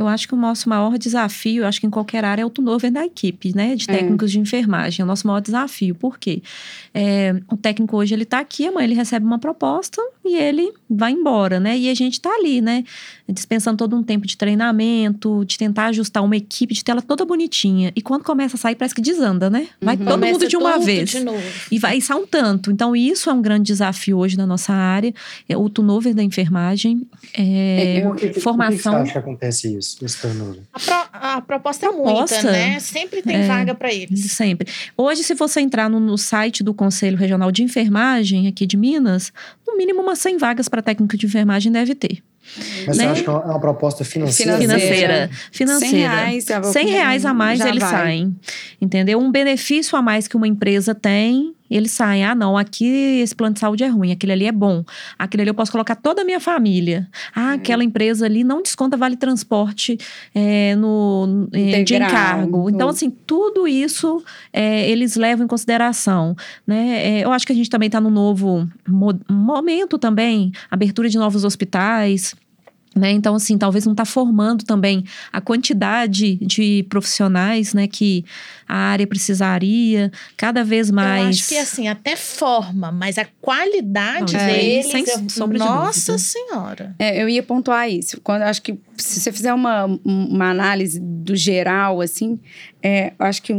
eu acho que o nosso maior desafio, acho que em qualquer área, é o turnover da equipe, né? De é. técnicos é. de enfermagem. É o nosso maior desafio. Por quê? É, o técnico hoje, ele está aqui, amanhã ele recebe uma proposta e ele vai embora, né? E a gente está ali, né? Dispensando todo um tempo de treinamento, de tentar ajustar uma equipe, de tela toda bonitinha. E quando começa a sair, parece que desanda, né? Vai uhum. todo começa mundo de uma vez. De e vai sair um tanto. Então, isso é um grande desafio hoje na nossa área. É o turnover da enfermagem. É, é, que, formação. Por que acha que acontece isso? esse turnover? A, pro, a proposta, é muita, né? Sempre tem é, vaga para eles. Sempre. Hoje, se você entrar no, no, site do Conselho Regional de Enfermagem aqui de Minas, no mínimo umas 100 vagas para técnico de enfermagem deve ter. Mas né? você acha que é uma, é proposta financeira? Financeira. Financeira. 100 reais, 100 reais a mais eles vai. saem. Entendeu? Um benefício a mais que uma empresa tem eles saem, ah, não, aqui esse plano de saúde é ruim, aquele ali é bom, aquele ali eu posso colocar toda a minha família. Ah, é. aquela empresa ali não desconta vale transporte é, no, é, de encargo. Então, assim, tudo isso é, eles levam em consideração. Né? Eu acho que a gente também está no novo momento também, abertura de novos hospitais. Né? Então, assim, talvez não está formando também a quantidade de profissionais né, que a área precisaria, cada vez mais. Eu acho que, assim, até forma, mas a qualidade é, deles. Sem eu, sombra Nossa Senhora. É, eu ia pontuar isso. Quando, acho que se você fizer uma, uma análise do geral, assim, é, acho que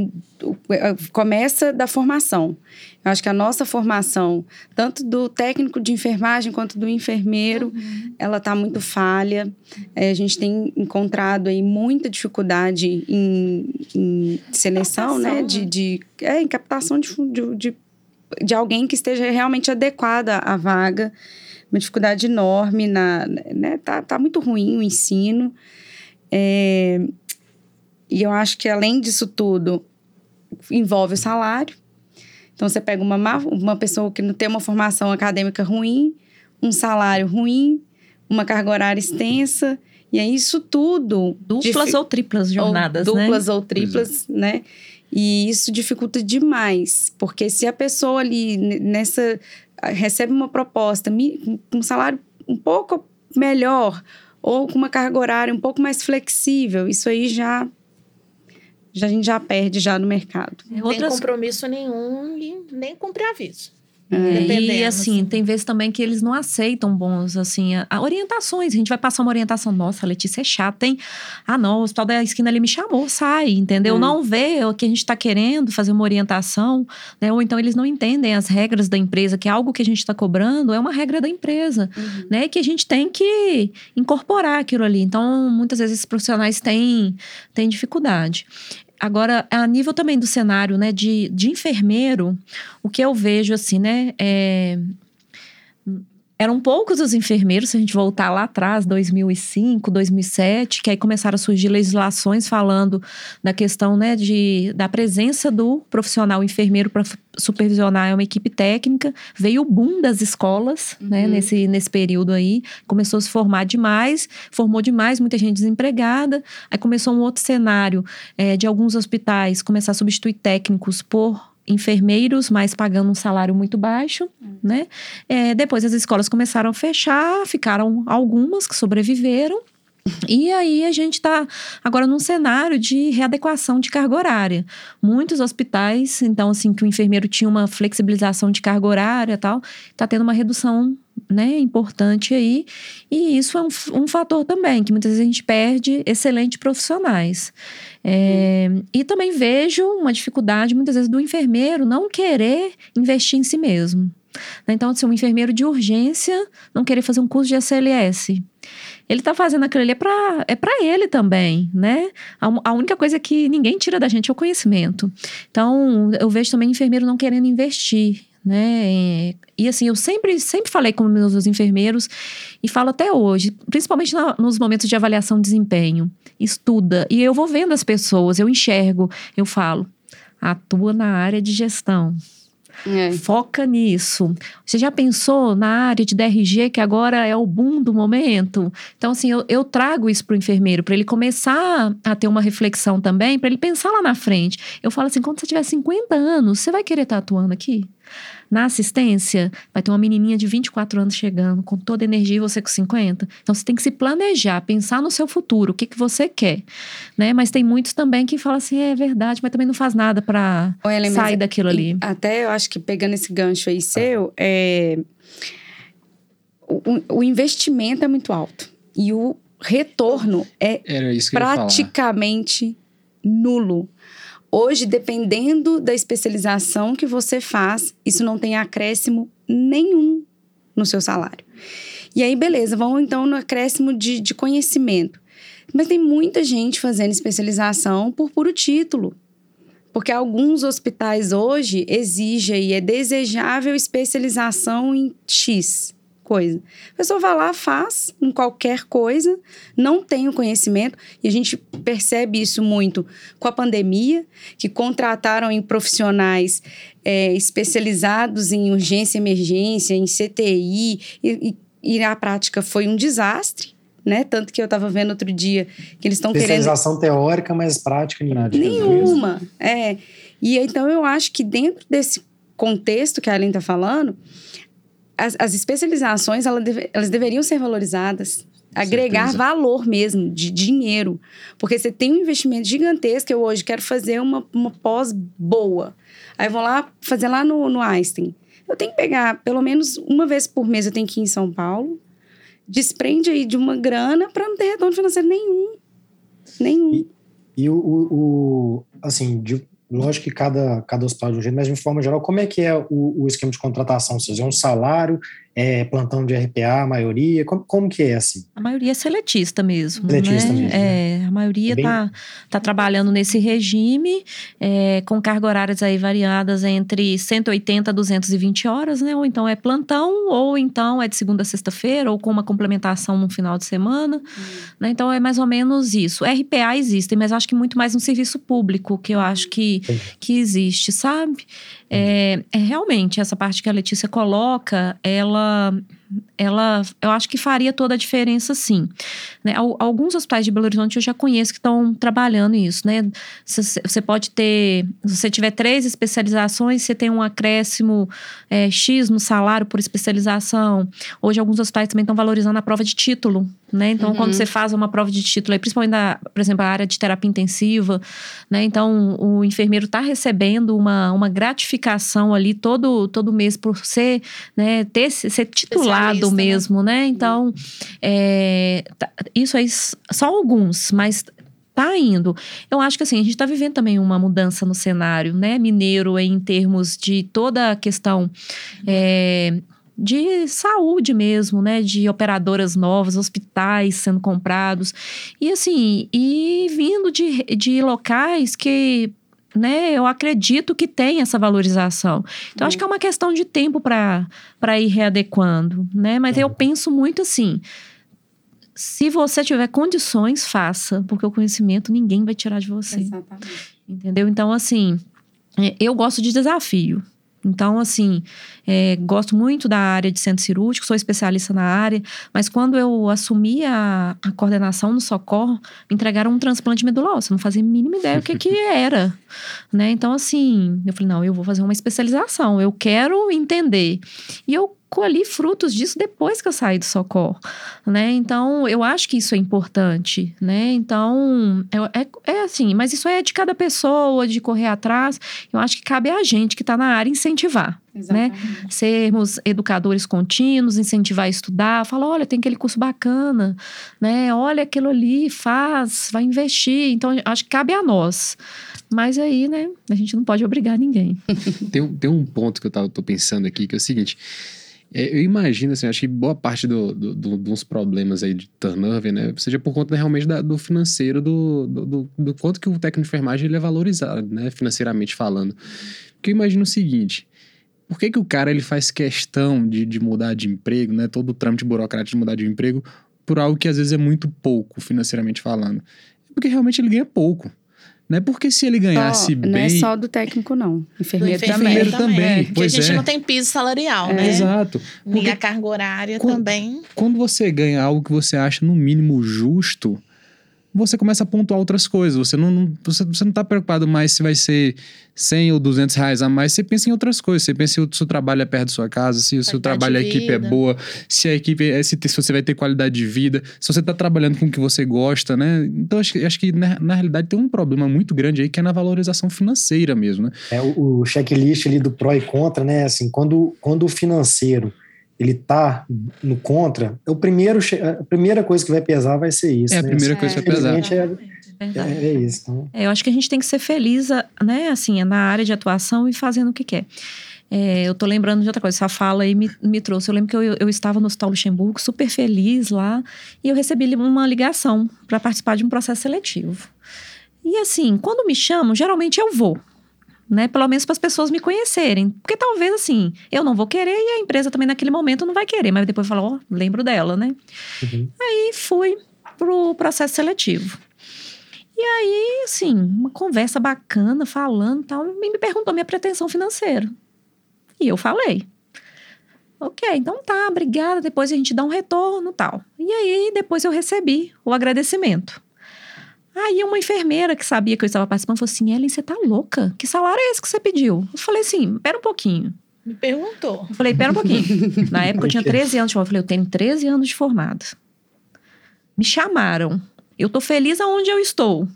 é, começa da formação. Eu acho que a nossa formação, tanto do técnico de enfermagem quanto do enfermeiro, uhum. ela está muito falha. É, a gente tem encontrado aí muita dificuldade em, em seleção, né? De, né? de, é, em captação de, de, de, de alguém que esteja realmente adequada à vaga. Uma dificuldade enorme, na, né? Tá, tá muito ruim o ensino. É, e eu acho que além disso tudo, envolve o salário. Então, você pega uma, uma pessoa que não tem uma formação acadêmica ruim, um salário ruim, uma carga horária extensa, e é isso tudo. Duplas ou triplas jornadas, ou duplas né? ou triplas, né? E isso dificulta demais, porque se a pessoa ali nessa recebe uma proposta com um salário um pouco melhor ou com uma carga horária um pouco mais flexível, isso aí já já, a gente já perde já no mercado. Não tem compromisso nenhum e nem cumprir aviso. É. E assim, assim, tem vezes também que eles não aceitam bons, assim, a, a orientações. A gente vai passar uma orientação, nossa, a Letícia é chata, hein? Ah, não, o hospital da esquina ali me chamou, sai, entendeu? É. Não vê o que a gente está querendo, fazer uma orientação, né? Ou então eles não entendem as regras da empresa, que é algo que a gente está cobrando é uma regra da empresa, uhum. né? Que a gente tem que incorporar aquilo ali. Então, muitas vezes esses profissionais têm, têm dificuldade. Agora, a nível também do cenário, né, de, de enfermeiro, o que eu vejo, assim, né, é, eram poucos os enfermeiros, se a gente voltar lá atrás, 2005, 2007, que aí começaram a surgir legislações falando da questão né, de, da presença do profissional enfermeiro para supervisionar uma equipe técnica. Veio o boom das escolas né, uhum. né, nesse, nesse período aí. Começou a se formar demais, formou demais, muita gente desempregada. Aí começou um outro cenário é, de alguns hospitais começar a substituir técnicos por enfermeiros, mas pagando um salário muito baixo, uhum. né? É, depois as escolas começaram a fechar, ficaram algumas que sobreviveram. E aí a gente está agora num cenário de readequação de carga horária. Muitos hospitais, então assim, que o enfermeiro tinha uma flexibilização de carga horária e tal, está tendo uma redução né, importante aí. E isso é um, um fator também, que muitas vezes a gente perde excelentes profissionais. É, hum. E também vejo uma dificuldade, muitas vezes, do enfermeiro não querer investir em si mesmo. Então, se um enfermeiro de urgência não querer fazer um curso de SLS, ele está fazendo aquilo ali é para é pra ele também, né? A, a, única coisa que ninguém tira da gente é o conhecimento. Então, eu vejo também enfermeiro não querendo investir, né? E assim, eu sempre, sempre falei com meus enfermeiros e falo até hoje, principalmente na, nos momentos de avaliação de desempenho. Estuda. E eu vou vendo as pessoas, eu enxergo, eu falo, atua na área de gestão. É. Foca nisso. Você já pensou na área de DRG, que agora é o boom do momento? Então, assim, eu, eu trago isso para o enfermeiro, para ele começar a ter uma reflexão também, para ele pensar lá na frente. Eu falo assim: quando você tiver 50 anos, você vai querer estar tá atuando aqui? Na assistência, vai ter uma menininha de 24 anos chegando, com toda a energia, e você com 50. Então, você tem que se planejar, pensar no seu futuro, o que, que você quer. Né? Mas tem muitos também que falam assim, é verdade, mas também não faz nada para sair daquilo ali. Até eu acho que pegando esse gancho aí seu, é... o, o investimento é muito alto. E o retorno é praticamente nulo. Hoje, dependendo da especialização que você faz, isso não tem acréscimo nenhum no seu salário. E aí, beleza, vamos então no acréscimo de, de conhecimento. Mas tem muita gente fazendo especialização por puro título. Porque alguns hospitais hoje exigem e é desejável especialização em X coisa. A pessoa vai lá, faz em qualquer coisa, não tem o conhecimento, e a gente percebe isso muito com a pandemia, que contrataram em profissionais é, especializados em urgência e emergência, em CTI, e, e, e a prática foi um desastre. Né? Tanto que eu estava vendo outro dia que eles estão querendo. Especialização teórica, mas prática nenhuma. É. E então eu acho que dentro desse contexto que a Aline está falando, as, as especializações elas, deve, elas deveriam ser valorizadas agregar Certeza. valor mesmo, de dinheiro. Porque você tem um investimento gigantesco. Eu hoje quero fazer uma, uma pós boa. Aí eu vou lá fazer lá no, no Einstein. Eu tenho que pegar, pelo menos uma vez por mês, eu tenho que ir em São Paulo. Desprende aí de uma grana para não ter retorno financeiro nenhum. Nenhum. E, e o, o, o, assim, de, Lógico que cada, cada hospital de um jeito, mas de forma geral, como é que é o, o esquema de contratação? Ou seja, é um salário, é plantão de RPA, a maioria? Como, como que é assim? A maioria é seletista mesmo. Seletista né? mesmo. É, né? a maioria está é bem... tá trabalhando nesse regime, é, com carga horárias aí variadas entre 180 a 220 horas, né? Ou então é plantão, ou então é de segunda a sexta-feira, ou com uma complementação no final de semana. Hum. Né? Então é mais ou menos isso. RPA existem, mas acho que muito mais no serviço público, que eu acho que, que existe, sabe? É, é, realmente essa parte que a Letícia coloca, ela ela, eu acho que faria toda a diferença, sim. Né? Alguns hospitais de Belo Horizonte eu já conheço que estão trabalhando isso, né? Você pode ter, se você tiver três especializações, você tem um acréscimo é, X no salário por especialização. Hoje, alguns hospitais também estão valorizando a prova de título, né? Então, uhum. quando você faz uma prova de título, principalmente, da, por exemplo, a área de terapia intensiva, né? Então, o enfermeiro está recebendo uma, uma gratificação ali todo, todo mês por ser, né, ter, ser titular né? mesmo, né? Então, é, tá, isso aí, só alguns, mas tá indo. Eu acho que assim, a gente está vivendo também uma mudança no cenário, né, mineiro, em termos de toda a questão. É, de saúde mesmo, né? De operadoras novas, hospitais sendo comprados. E assim, e vindo de, de locais que né, eu acredito que tem essa valorização. Então, acho que é uma questão de tempo para ir readequando, né? Mas eu penso muito assim, se você tiver condições, faça, porque o conhecimento ninguém vai tirar de você. Exatamente. Entendeu? Então, assim, é, eu gosto de desafio. Então, assim, é, gosto muito da área de centro cirúrgico, sou especialista na área, mas quando eu assumi a, a coordenação no Socorro, me entregaram um transplante medular óssea, não fazia a mínima ideia o que, que era, né? Então, assim, eu falei, não, eu vou fazer uma especialização, eu quero entender. E eu colhi frutos disso depois que eu saí do socorro, né? Então, eu acho que isso é importante, né? Então, é, é, é assim, mas isso é de cada pessoa, de correr atrás. Eu acho que cabe a gente que está na área incentivar, né? Exatamente. né? Sermos educadores contínuos, incentivar a estudar, falar, olha, tem aquele curso bacana, né? Olha aquilo ali, faz, vai investir. Então, acho que cabe a nós. Mas aí, né, a gente não pode obrigar ninguém. tem, tem um ponto que eu tava, tô pensando aqui, que é o seguinte. É, eu imagino, assim, acho que boa parte do, do, do, dos problemas aí de turnover, né, seja por conta realmente da, do financeiro, do, do, do, quanto que o técnico de enfermagem ele é valorizado, né, financeiramente falando. Porque eu imagino o seguinte, por que, que o cara ele faz questão de, de mudar de emprego, né, todo o trâmite burocrático de mudar de emprego, por algo que às vezes é muito pouco financeiramente falando? Porque realmente ele ganha pouco. Não é porque se ele ganhasse só, bem. Não é só do técnico, não. Enfermeiro, do enfermeiro também. também. É, porque a gente é. não tem piso salarial, é. né? Exato. Porque e a carga horária quando, também. Quando você ganha algo que você acha no mínimo justo, você começa a pontuar outras coisas. Você não, não você, você não tá preocupado mais se vai ser 100 ou 200 reais a mais. Você pensa em outras coisas. Você pensa se o seu trabalho é perto da sua casa, se o seu trabalho, a equipe é boa, se a equipe é, se, se você vai ter qualidade de vida, se você tá trabalhando com o que você gosta, né? Então, acho, acho que na, na realidade tem um problema muito grande aí que é na valorização financeira mesmo, né? É o, o checklist ali do pró e contra, né? Assim, quando, quando o financeiro ele tá no contra, o primeiro, a primeira coisa que vai pesar vai ser isso. É né? a primeira coisa que vai pesar. É, é, é, isso. Então. É, eu acho que a gente tem que ser feliz, né, assim, na área de atuação e fazendo o que quer. É, eu tô lembrando de outra coisa, essa fala aí me, me trouxe. Eu lembro que eu, eu estava no Hospital Luxemburgo, super feliz lá, e eu recebi uma ligação para participar de um processo seletivo. E assim, quando me chamam, geralmente eu vou né? Pelo menos para as pessoas me conhecerem. Porque talvez, assim, eu não vou querer e a empresa também naquele momento não vai querer. Mas depois falou, ó, oh, lembro dela, né? Uhum. Aí fui pro processo seletivo. E aí, assim, uma conversa bacana, falando tal, e me perguntou minha pretensão financeira. E eu falei. Ok, então tá, obrigada. Depois a gente dá um retorno tal. E aí, depois eu recebi o agradecimento. Aí uma enfermeira que sabia que eu estava participando falou assim: Ellen, você tá louca? Que salário é esse que você pediu? Eu falei assim: pera um pouquinho. Me perguntou. Eu falei: pera um pouquinho. Na época eu tinha 13 anos de formado. Eu falei: eu tenho 13 anos de formado. Me chamaram. Eu tô feliz aonde eu estou.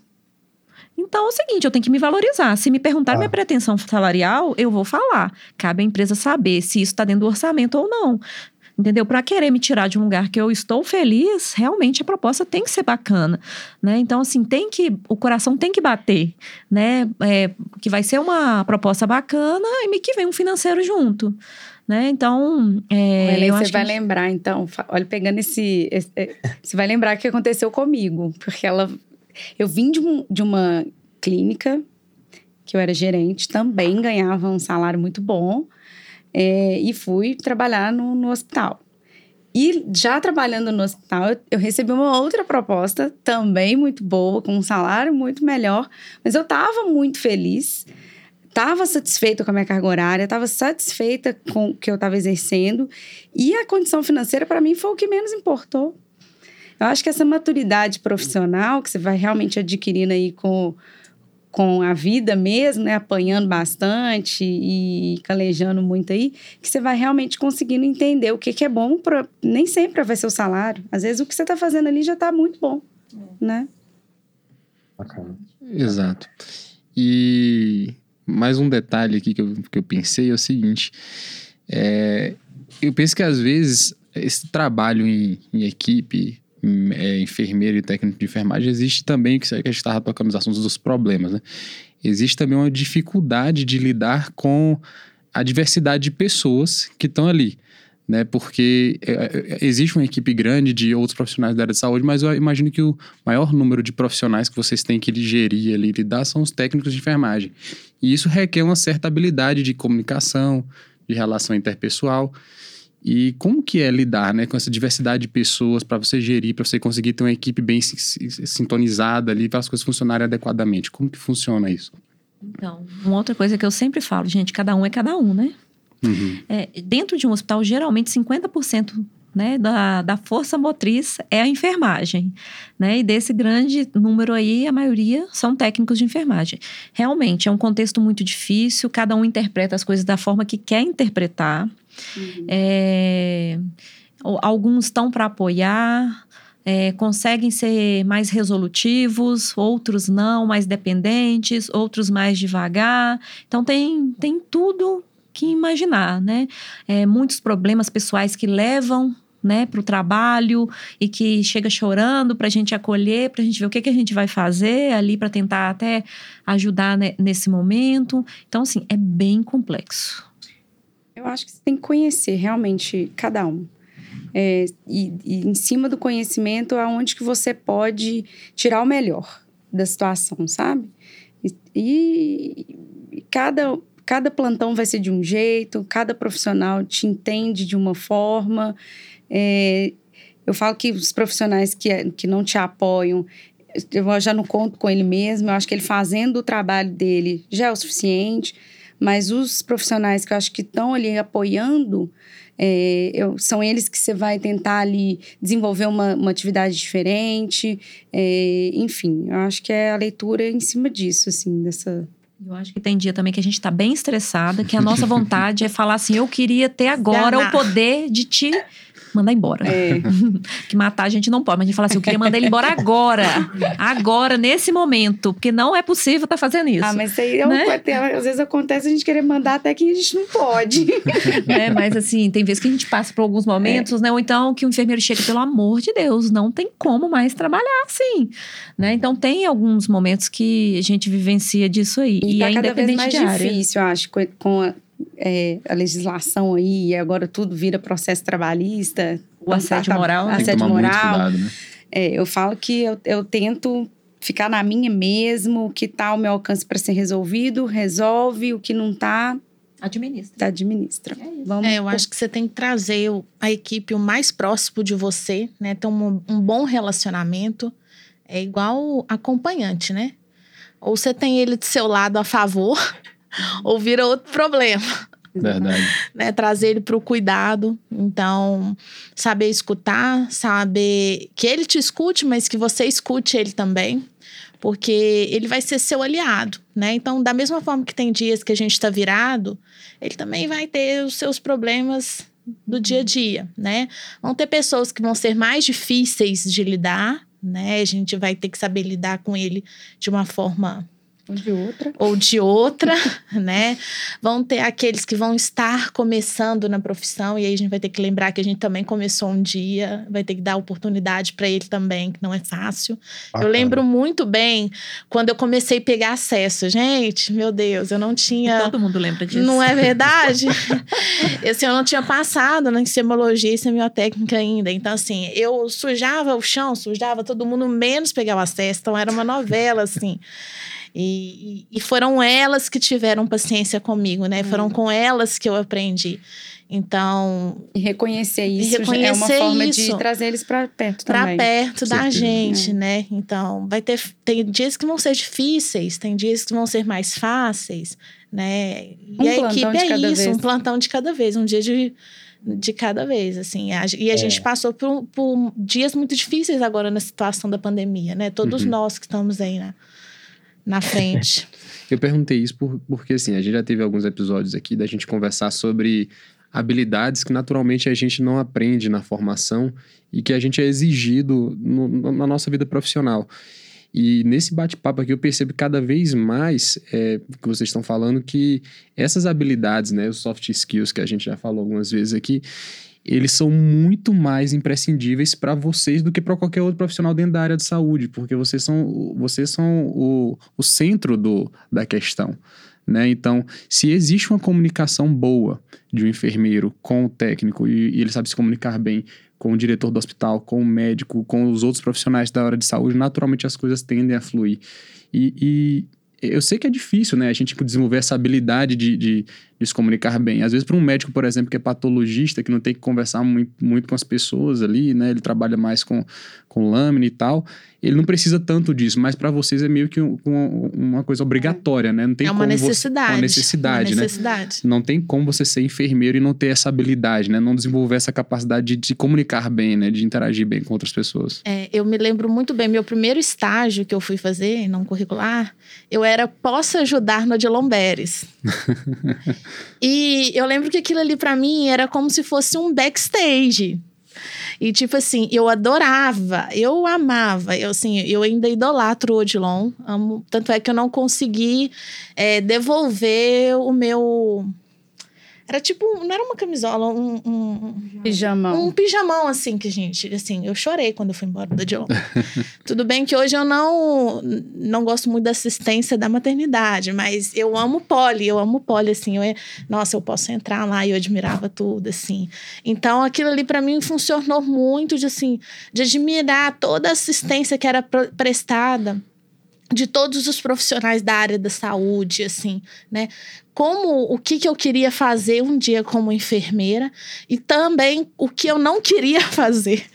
Então é o seguinte, eu tenho que me valorizar. Se me perguntar ah. minha pretensão salarial, eu vou falar. Cabe à empresa saber se isso está dentro do orçamento ou não entendeu? Para querer me tirar de um lugar que eu estou feliz, realmente a proposta tem que ser bacana, né? Então, assim, tem que, o coração tem que bater, né? É, que vai ser uma proposta bacana e que vem um financeiro junto. Né? Então, é, Ellen, você vai lembrar, então, olha, pegando esse, esse, é, Você vai lembrar o que aconteceu comigo, porque ela. Eu vim de, um, de uma clínica que eu era gerente, também ganhava um salário muito bom, é, e fui trabalhar no, no hospital. E já trabalhando no hospital, eu, recebi uma outra proposta, também muito boa, com um salário muito melhor, mas eu estava muito feliz, estava satisfeita com a minha carga horária, estava satisfeita com o que eu estava exercendo, e a condição financeira, para mim, foi o que menos importou. Eu acho que essa maturidade profissional que você vai realmente adquirindo aí com, com a vida mesmo, né, apanhando bastante e calejando muito aí, que você vai realmente conseguindo entender o que, que é bom, pra, nem sempre vai ser o salário. Às vezes o que você está fazendo ali já está muito bom, é. né? Bacana. Exato. E mais um detalhe aqui que eu, que eu pensei é o seguinte, é, eu penso que às vezes esse trabalho em, em equipe é, enfermeiro e técnico de enfermagem, existe também, que a gente estava tocando nos assuntos dos problemas, né? Existe também uma dificuldade de lidar com a diversidade de pessoas que estão ali, né? Porque é, é, existe uma equipe grande de outros profissionais da área de saúde, mas eu imagino que o maior número de profissionais que vocês têm que gerir ali, lidar, são os técnicos de enfermagem. E isso requer uma certa habilidade de comunicação, de relação interpessoal. E como que é lidar né, com essa diversidade de pessoas para você gerir, para você conseguir ter uma equipe bem sintonizada ali, para as coisas funcionarem adequadamente? Como que funciona isso? Então, uma outra coisa que eu sempre falo, gente, cada um é cada um, né? Uhum. É, dentro de um hospital, geralmente 50% né, da, da força motriz é a enfermagem, né? E desse grande número aí, a maioria são técnicos de enfermagem. Realmente é um contexto muito difícil, cada um interpreta as coisas da forma que quer interpretar. Uhum. É, alguns estão para apoiar, é, conseguem ser mais resolutivos, outros não, mais dependentes, outros mais devagar. Então tem, tem tudo que imaginar, né? É, muitos problemas pessoais que levam né, para o trabalho e que chega chorando para a gente acolher, para a gente ver o que, que a gente vai fazer ali para tentar até ajudar né, nesse momento. Então, assim, é bem complexo. Eu acho que você tem que conhecer realmente cada um. É, e, e, em cima do conhecimento aonde que você pode tirar o melhor da situação, sabe? E, e, cada, cada plantão vai ser de um jeito, cada profissional te entende de uma forma. É, eu falo que os profissionais que, que não te apoiam, eu já não conto com ele mesmo, eu acho que ele fazendo o trabalho dele já é o suficiente, mas os profissionais que eu acho que estão ali apoiando, é, eu, são eles que você vai tentar ali desenvolver uma, uma atividade diferente, é, enfim, eu acho que é a leitura em cima disso, assim, dessa... Eu acho que tem dia também que a gente está bem estressada, que a nossa vontade é falar assim, eu queria ter agora o poder de te mandar embora. É. que matar a gente não pode, mas a gente fala assim, eu queria mandar ele embora agora. agora, nesse momento. Porque não é possível estar tá fazendo isso. Ah, mas isso aí é né? às vezes acontece a gente querer mandar até que a gente não pode. é, mas assim, tem vezes que a gente passa por alguns momentos, é. né? Ou então que o enfermeiro chega, pelo amor de Deus, não tem como mais trabalhar assim. Né? Então tem alguns momentos que a gente vivencia disso aí. E, e tá é cada vez mais difícil, eu acho, com a, é, a legislação aí, e agora tudo vira processo trabalhista. O assédio tá, moral. Né? Assédio moral. Cuidado, né? é, eu falo que eu, eu tento ficar na minha mesmo, o que está ao meu alcance para ser resolvido, resolve, o que não está Administra. Administra. É Vamos é, eu acho que você tem que trazer a equipe o mais próximo de você, né? Ter um, um bom relacionamento. É igual acompanhante, né? Ou você tem ele de seu lado a favor, ou vira outro problema. Verdade. né? Trazer ele para o cuidado. Então, saber escutar, saber que ele te escute, mas que você escute ele também. Porque ele vai ser seu aliado, né? Então, da mesma forma que tem dias que a gente está virado, ele também vai ter os seus problemas do dia a dia, né? Vão ter pessoas que vão ser mais difíceis de lidar, né? A gente vai ter que saber lidar com ele de uma forma ou de outra. Ou de outra, né? Vão ter aqueles que vão estar começando na profissão, e aí a gente vai ter que lembrar que a gente também começou um dia, vai ter que dar oportunidade para ele também, que não é fácil. Eu lembro muito bem quando eu comecei a pegar acesso. Gente, meu Deus, eu não tinha. Todo mundo lembra disso. Não é verdade? assim, eu não tinha passado na semiologia e semiotécnica ainda. Então, assim, eu sujava o chão, sujava todo mundo, menos pegar o acesso. Então, era uma novela, assim. E, e, foram elas que tiveram paciência comigo, né? Hum. Foram com elas que eu aprendi. Então. E reconhecer isso reconhecer é uma forma isso, de trazer eles para perto também. Para perto da gente, é. né? Então, vai ter. Tem dias que vão ser difíceis, tem dias que vão ser mais fáceis, né? E um a equipe é isso, vez. um plantão de cada vez, um dia de de cada vez, assim. E a é. gente passou por, por, dias muito difíceis agora na situação da pandemia, né? Todos uhum. nós que estamos aí, né? Na frente. Eu perguntei isso por, porque, assim, a gente já teve alguns episódios aqui da gente conversar sobre habilidades que naturalmente a gente não aprende na formação e que a gente é exigido no, na nossa vida profissional. E nesse bate-papo aqui eu percebo cada vez mais é, que vocês estão falando que essas habilidades, né, os soft skills que a gente já falou algumas vezes aqui, eles são muito mais imprescindíveis para vocês do que para qualquer outro profissional dentro da área de saúde, porque vocês são, vocês são o, o centro do, da questão. Né? Então, se existe uma comunicação boa de um enfermeiro com o técnico e, e, ele sabe se comunicar bem com o diretor do hospital, com o médico, com os outros profissionais da área de saúde, naturalmente as coisas tendem a fluir. E, e eu sei que é difícil, né? A gente desenvolver essa habilidade de, de, de se comunicar bem. Às vezes, para um médico, por exemplo, que é patologista, que não tem que conversar muito, muito com as pessoas ali, né? Ele trabalha mais com, com lâmina e tal. Ele não precisa tanto disso, mas para vocês é meio que um, um, uma coisa obrigatória, né? Não tem é uma necessidade. Você, uma necessidade, uma né? necessidade. Não tem como você ser enfermeiro e não ter essa habilidade, né? Não desenvolver essa capacidade de, de comunicar bem, né? De interagir bem com outras pessoas. É, eu me lembro muito bem, meu primeiro estágio que eu fui fazer, não curricular, eu era posso ajudar no Adilomberes. e eu lembro que aquilo ali para mim era como se fosse um backstage. E, tipo assim, eu adorava, eu amava, eu, assim, eu ainda idolatro o Odilon, amo, tanto é que eu não consegui é, devolver o meu era tipo, não era uma camisola, um. um pijamão. Um pijamão, assim, que, gente, assim, eu chorei quando eu fui embora da John. Tudo bem que hoje eu não, não gosto muito da assistência da maternidade, mas eu amo poli, eu amo poli, assim. Eu, nossa, eu posso entrar lá e eu admirava tudo, assim. Então, aquilo ali para mim funcionou muito de, assim, de admirar toda a assistência que era prestada de todos os profissionais da área da saúde, assim, né? Como o que, que eu queria fazer um dia como enfermeira e também o que eu não queria fazer,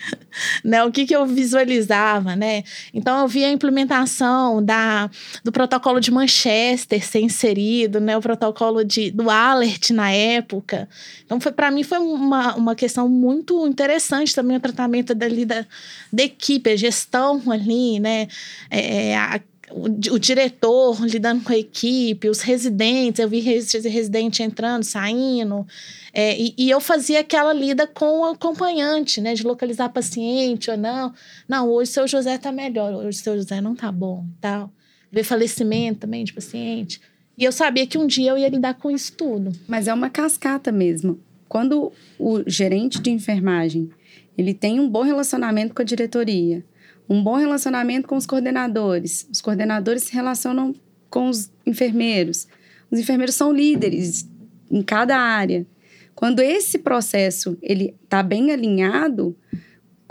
né? O que, que eu visualizava, né? Então eu vi a implementação da, do protocolo de Manchester ser inserido, né? O protocolo de, do Alert na época. Então foi para mim foi uma, uma questão muito interessante também o tratamento dali da, da equipe, a gestão ali, né? É, a, o, o, diretor lidando com a equipe, os residentes, eu vi residente entrando, saindo, é, e, e, eu fazia aquela lida com o acompanhante, né, de localizar paciente ou não. Não, hoje seu José tá melhor, hoje seu José não tá bom, tal. Ver falecimento também de paciente. E eu sabia que um dia eu ia lidar com isso tudo. Mas é uma cascata mesmo. Quando o gerente de enfermagem ele tem um bom relacionamento com a diretoria, um bom relacionamento com os coordenadores. Os coordenadores se relacionam com os enfermeiros. Os enfermeiros são líderes em cada área. Quando esse processo ele está bem alinhado,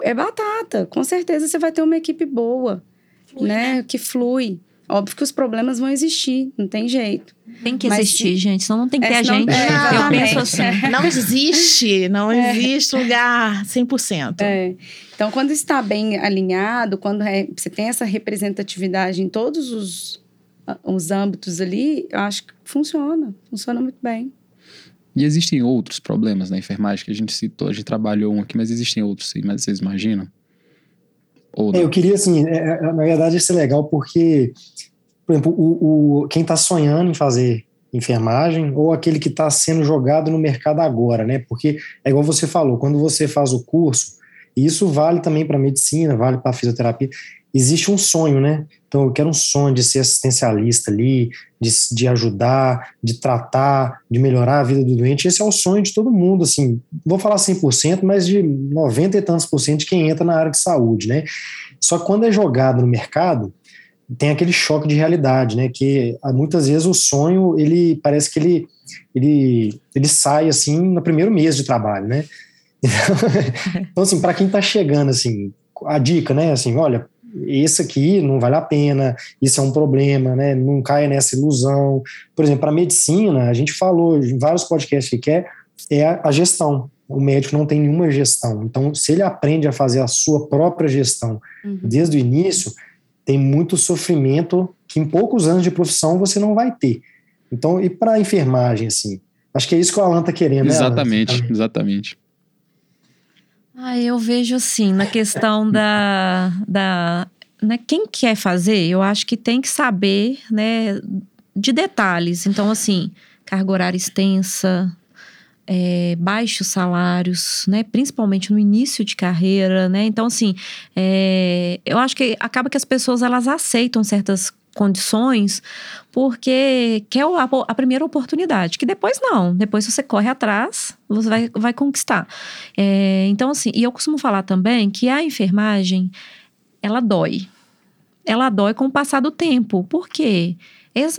é batata. Com certeza você vai ter uma equipe boa, flui, né? né? Que flui. Óbvio que os problemas vão existir, não tem jeito. Tem que Mas existir, se... gente, senão não tem que ter é, a gente. É, eu penso assim. Não existe, não é. existe lugar 100%. É. Então, quando está bem alinhado, quando é, você tem essa representatividade em todos os, os âmbitos ali, eu acho que funciona, funciona muito bem. E existem outros problemas na enfermagem que a gente citou, a gente trabalhou um aqui, mas existem outros, mas vocês imaginam? É, eu queria, assim, é, é, na verdade, isso é legal porque, por exemplo, o, o quem está sonhando em fazer enfermagem ou aquele que está sendo jogado no mercado agora, né? Porque é igual você falou, quando você faz o curso, e isso vale também para medicina, vale para fisioterapia, existe um sonho, né? Então, eu quero um sonho de ser assistencialista ali, de, de ajudar, de tratar, de melhorar a vida do doente. Esse é o sonho de todo mundo, assim, vou falar 100%, mas de 90 e tantos por cento de quem entra na área de saúde, né? Só que quando é jogado no mercado, tem aquele choque de realidade, né? Que ah, muitas vezes o sonho, ele parece que ele, ele, ele sai, assim, no primeiro mês de trabalho, né? Então, assim, para quem está chegando, assim, a dica, né? Assim, olha, esse aqui não vale a pena, isso é um problema, né? Não caia nessa ilusão. Por exemplo, para medicina, a gente falou em vários podcasts que é, é a gestão. O médico não tem nenhuma gestão. Então, se ele aprende a fazer a sua própria gestão uhum. desde o início, tem muito sofrimento que em poucos anos de profissão você não vai ter. Então, e para a enfermagem, assim? Acho que é isso que o Alan está querendo. Exatamente, né, exatamente. Ah, eu vejo assim, na questão da, da né, quem quer fazer, eu acho que tem que saber, né, de detalhes. Então, assim, carga horária extensa, é, baixos salários, né, principalmente no início de carreira, né. Então, assim, é, eu acho que acaba que as pessoas elas aceitam certas condições porque quer a, a, primeira oportunidade, que depois não, depois você corre atrás, você vai, vai conquistar. É, então, assim, e eu costumo falar também que a enfermagem, ela dói. Ela dói com o passar do tempo. Por quê?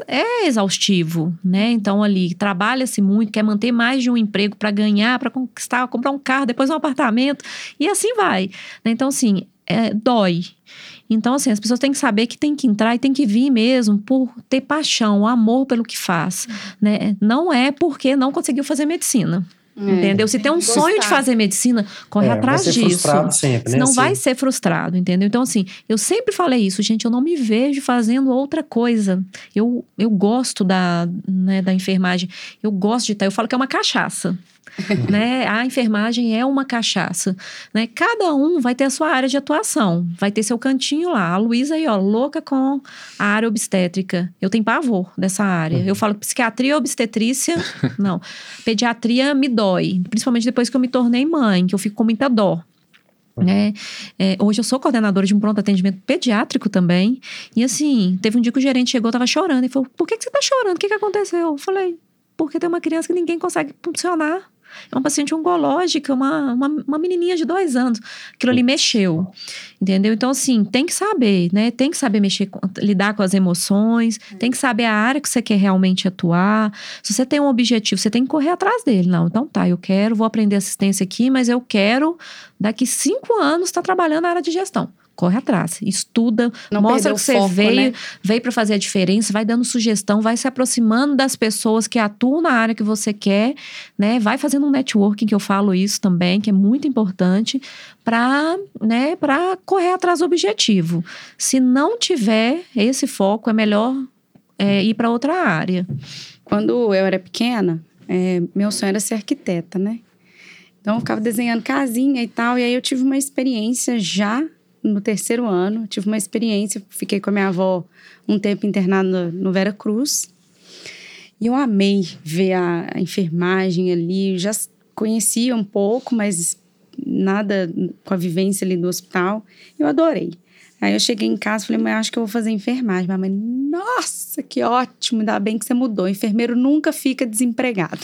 É exaustivo, né? Então ali trabalha-se muito, quer manter mais de um emprego para ganhar, para conquistar, comprar um carro, depois um apartamento e assim vai. Né? Então assim, é, dói. Então, assim, as pessoas têm que saber que tem que entrar e tem que vir mesmo por ter paixão, amor pelo que faz, né? Não é porque não conseguiu fazer medicina. É. Entendeu? Se tem um sonho de fazer medicina, corre é, atrás vai ser disso. Frustrado sempre, né? Não vai ser frustrado, entendeu? Então, assim, eu sempre falei isso, gente, eu não me vejo fazendo outra coisa. Eu, eu gosto da, né, da enfermagem, eu gosto de estar. Eu falo que é uma cachaça. né? A enfermagem é uma cachaça, né? Cada um vai ter a sua área de atuação, vai ter seu cantinho lá. A Luísa aí, ó, louca com a área obstétrica. Eu tenho pavor dessa área. Uhum. Eu falo psiquiatria obstetrícia, não. Pediatria me dói, principalmente depois que eu me tornei mãe, que eu fico com muita dó. Né? É, hoje eu sou coordenadora de um pronto atendimento pediátrico também. E assim, teve um dia que o gerente chegou, tava chorando. E falou: Por que, que você tá chorando? O que, que aconteceu? Eu falei: Porque tem uma criança que ninguém consegue funcionar. É uma paciente oncológica, uma, uma, uma menininha de dois anos. Aquilo ali mexeu, entendeu? Então, assim, tem que saber, né? Tem que saber mexer, com, lidar com as emoções, tem que saber a área que você quer realmente atuar. Se você tem um objetivo, você tem que correr atrás dele. Não, então tá, eu quero, vou aprender assistência aqui, mas eu quero, daqui cinco anos, estar tá trabalhando na área de gestão corre atrás, estuda, Não mostra que você foco, veio, né? veio para fazer a diferença, vai dando sugestão, vai se aproximando das pessoas que atuam na área que você quer, né? Vai fazendo um networking que eu falo isso também, que é muito importante para, né, para correr atrás do objetivo. Se não tiver esse foco, é melhor é, ir para outra área. Quando eu era pequena, é, meu sonho era ser arquiteta, né? Então eu ficava desenhando casinha e tal, e aí eu tive uma experiência já no terceiro ano, tive uma experiência, fiquei com a minha avó um tempo internada no Vera Cruz. E eu amei ver a, a enfermagem ali, já conhecia um pouco, mas nada com a vivência ali do hospital. Eu adorei. Aí eu cheguei em casa e falei, mãe, acho que eu vou fazer enfermagem. Minha mãe, nossa, que ótimo, ainda bem que você mudou. Enfermeiro nunca fica desempregado.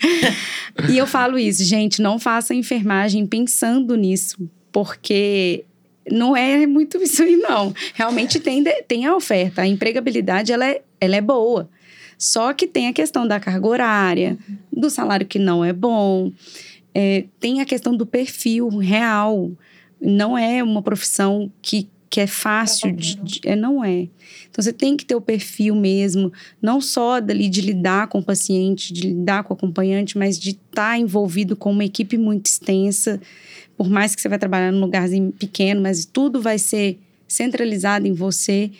e eu falo isso, gente, não faça enfermagem pensando nisso, porque não é muito isso aí, não. Realmente tem, tem a oferta. A empregabilidade, ela é, ela é boa. Só que tem a questão da carga horária, do salário que não é bom. É, tem a questão do perfil real. Não é uma profissão que, que é fácil de, de, é, não é. Então você tem que ter o perfil mesmo, não só dali de lidar com o paciente, de lidar com o acompanhante, mas de estar tá envolvido com uma equipe muito extensa por mais que você vai trabalhar num lugarzinho pequeno, mas tudo vai ser centralizado em você.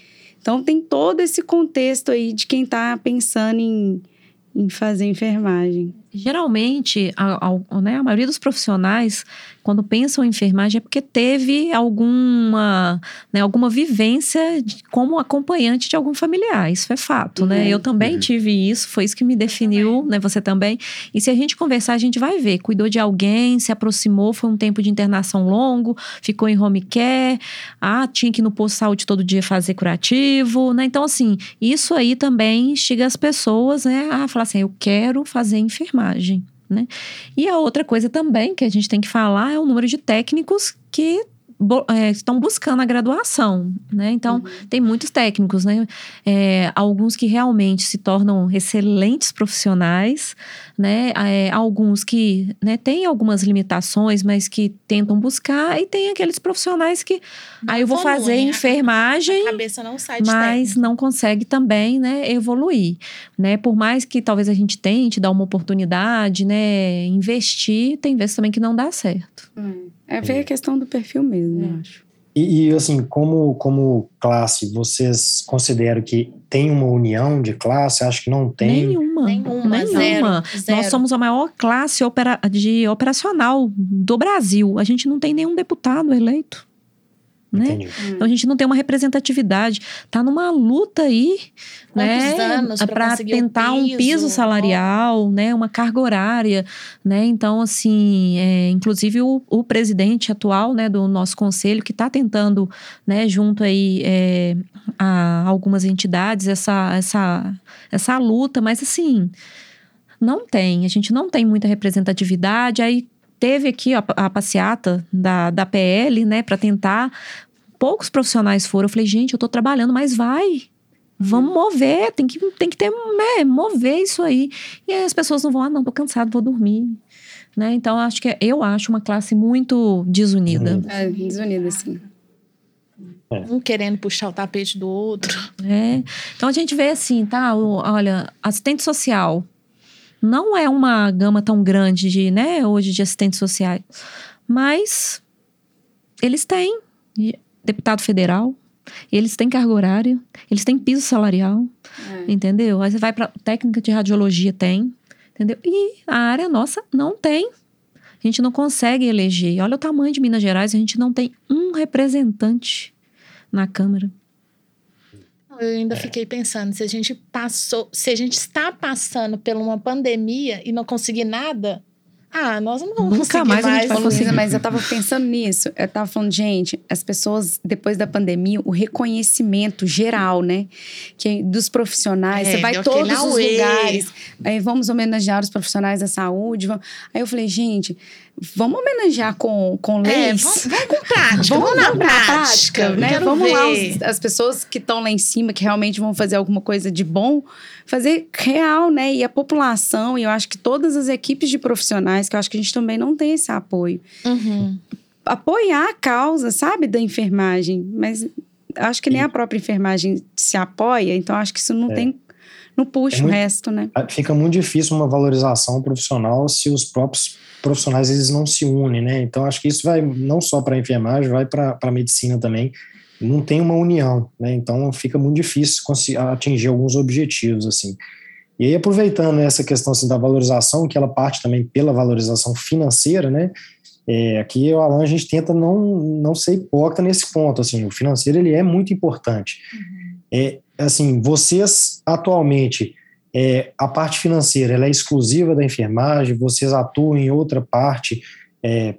Então tem todo esse contexto aí de quem está pensando em, em fazer enfermagem. Geralmente, a, a, né, a maioria dos profissionais quando pensam em enfermagem é porque teve alguma, né, alguma vivência de, como acompanhante de algum familiar. Isso é fato, né? uhum. né? Eu também uhum. tive isso, foi isso que me definiu, né? Você também. E se a gente conversar, a gente vai ver. Cuidou de alguém, se aproximou, foi um tempo de internação longo, ficou em home care, ah, tinha que ir no posto de saúde todo dia fazer curativo, né? Então, assim, isso aí também instiga as pessoas, né, a falar assim: eu quero fazer enfermagem. Né? E a outra coisa também que a gente tem que falar é o número de técnicos que é, estão buscando a graduação, né? Então, uhum. tem muitos técnicos, né? É, alguns que realmente se tornam excelentes profissionais, né? É, alguns que né, têm algumas limitações, mas que tentam buscar, e tem aqueles profissionais que não aí eu vou fazer enfermagem, a cabeça não mas técnico. não consegue também, né, evoluir, né? Por mais que talvez a gente tente dar uma oportunidade, né, investir, tem vezes também que não dá certo. Hum. É ver a questão do perfil mesmo, eu é. acho. E, e, assim, como, como classe, vocês consideram que tem uma união de classe? Acho que não tem. Nenhuma. Nenhuma. Nenhuma. Zero. Nós somos a maior classe opera, de operacional do Brasil. A gente não tem nenhum deputado eleito né? Então a gente não tem uma representatividade. Tá numa luta aí, Quantos né, para tentar um piso, um piso salarial, né, uma carga horária, né? Então assim, é, inclusive o, o, presidente atual, né, do nosso conselho que está tentando, né, junto aí é, a algumas entidades essa essa essa luta, mas assim, não tem, a gente não tem muita representatividade, aí teve aqui a, a passeata da, da PL, né, para tentar. Poucos profissionais foram. Eu falei, gente, eu tô trabalhando, mas vai. Vamos mover, tem que, tem que ter, né, mover isso aí. E aí as pessoas não vão, ah, não, tô cansado, vou dormir. Né? Então, acho que é, eu acho uma classe muito desunida. É, desunida, sim. É. Um querendo puxar o tapete do outro. É. Então a gente vê assim, tá? O, olha, assistente social não é uma gama tão grande de, né, hoje de assistentes sociais, mas eles têm deputado federal, eles têm carga horária, eles têm piso salarial, é. entendeu? Aí você vai para técnica de radiologia tem, entendeu? E a área nossa não tem. A gente não consegue eleger. Olha o tamanho de Minas Gerais, a gente não tem um representante na Câmara. Eu ainda é. fiquei pensando, se a gente passou, se a gente está passando por uma pandemia e não conseguir nada, ah, nós não vamos Nunca mais, mais a gente vai conseguir. Mas eu tava pensando nisso. Eu tava falando, gente, as pessoas, depois da pandemia, o reconhecimento geral, né? Que dos profissionais. É, você vai todos os lugares. Aí vamos homenagear os profissionais da saúde. Vamos... Aí eu falei, gente, vamos homenagear com, com é, leis. vamos, vamos com prática. vamos, vamos na prática, prática né? Vamos ver. lá, os, as pessoas que estão lá em cima, que realmente vão fazer alguma coisa de bom, fazer real, né? E a população, e eu acho que todas as equipes de profissionais, que eu acho que a gente também não tem esse apoio. Uhum. Apoiar a causa, sabe, da enfermagem. Mas acho que nem a própria enfermagem se apoia, então acho que isso não é. tem não puxa é muito, o resto, né? Fica muito difícil uma valorização profissional se os próprios profissionais eles não se unem, né? Então acho que isso vai não só para a enfermagem, vai para a medicina também. Não tem uma união, né? Então fica muito difícil atingir alguns objetivos assim. E aí aproveitando essa questão assim, da valorização, que ela parte também pela valorização financeira, né? É, aqui o Alan a gente tenta não não ser hipócrita nesse ponto, assim, o financeiro ele é muito importante. Uhum. É assim, vocês atualmente é, a parte financeira ela é exclusiva da enfermagem, vocês atuam em outra parte, é,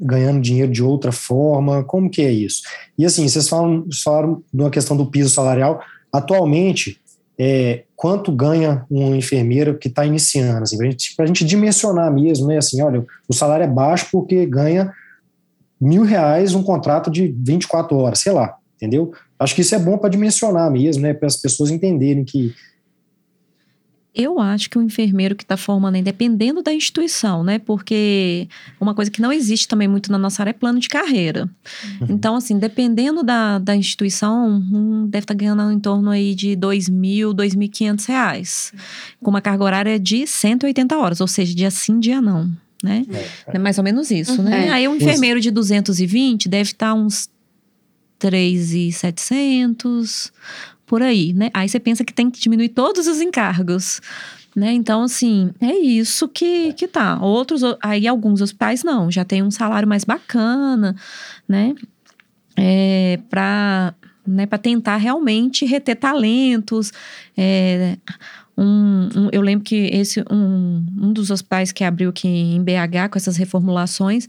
ganhando dinheiro de outra forma, como que é isso? E assim, vocês falam, falaram de uma questão do piso salarial, atualmente, é, quanto ganha um enfermeiro que está iniciando, assim, para gente, a gente dimensionar mesmo, né, assim, olha, o salário é baixo porque ganha mil reais um contrato de 24 horas, sei lá, entendeu? Acho que isso é bom para dimensionar mesmo, né, para as pessoas entenderem que eu acho que o enfermeiro que está formando, dependendo da instituição, né? Porque uma coisa que não existe também muito na nossa área é plano de carreira. Uhum. Então, assim, dependendo da, da instituição, um deve estar tá ganhando em torno aí de R$ 2.000, 2.500 reais. Com uma carga horária de 180 horas, ou seja, dia sim, dia não. Né? É, é. Mais ou menos isso, né? uhum. né? Aí um enfermeiro de 220 deve estar tá uns 3,700, por aí, né? Aí você pensa que tem que diminuir todos os encargos. Né? Então, assim, é isso que, que tá. Outros, aí alguns hospitais não, já tem um salário mais bacana, né? É, para né, tentar realmente reter talentos. É, um, um, eu lembro que esse um, um dos hospitais que abriu aqui em BH com essas reformulações,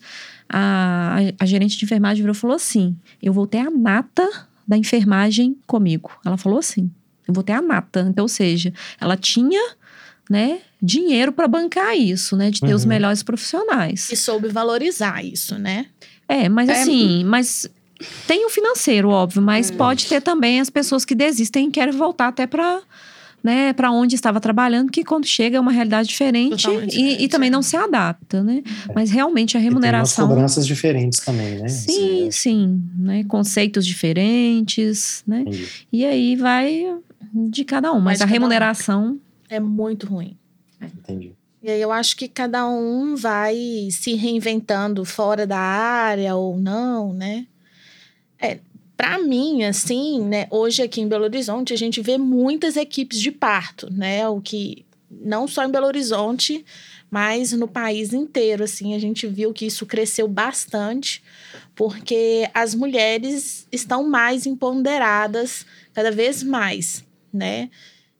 a, a, a gerente de enfermagem virou e falou assim: eu vou ter a nata da enfermagem comigo. Ela falou assim: eu vou ter a nata. Então, ou seja, ela tinha, né, dinheiro para bancar isso, né, de ter uhum. os melhores profissionais. E soube valorizar isso, né? É, mas é. assim, mas tem o financeiro, óbvio, mas hum. pode ter também as pessoas que desistem e querem voltar até para né, para onde estava trabalhando, que quando chega é uma realidade diferente, e, e, também não se adapta, né? É. Mas realmente a remuneração. E tem cobranças diferentes também, né? Sim, sim, né? Conceitos diferentes, né? Entendi. E aí vai de cada um, mas, mas a remuneração um é muito ruim. Entendi. E aí eu acho que cada um vai se reinventando fora da área ou não, né? É, para mim, assim, né, hoje aqui em Belo Horizonte, a gente vê muitas equipes de parto, né? O que não só em Belo Horizonte, mas no país inteiro, assim, a gente viu que isso cresceu bastante, porque as mulheres estão mais empoderadas cada vez mais, né?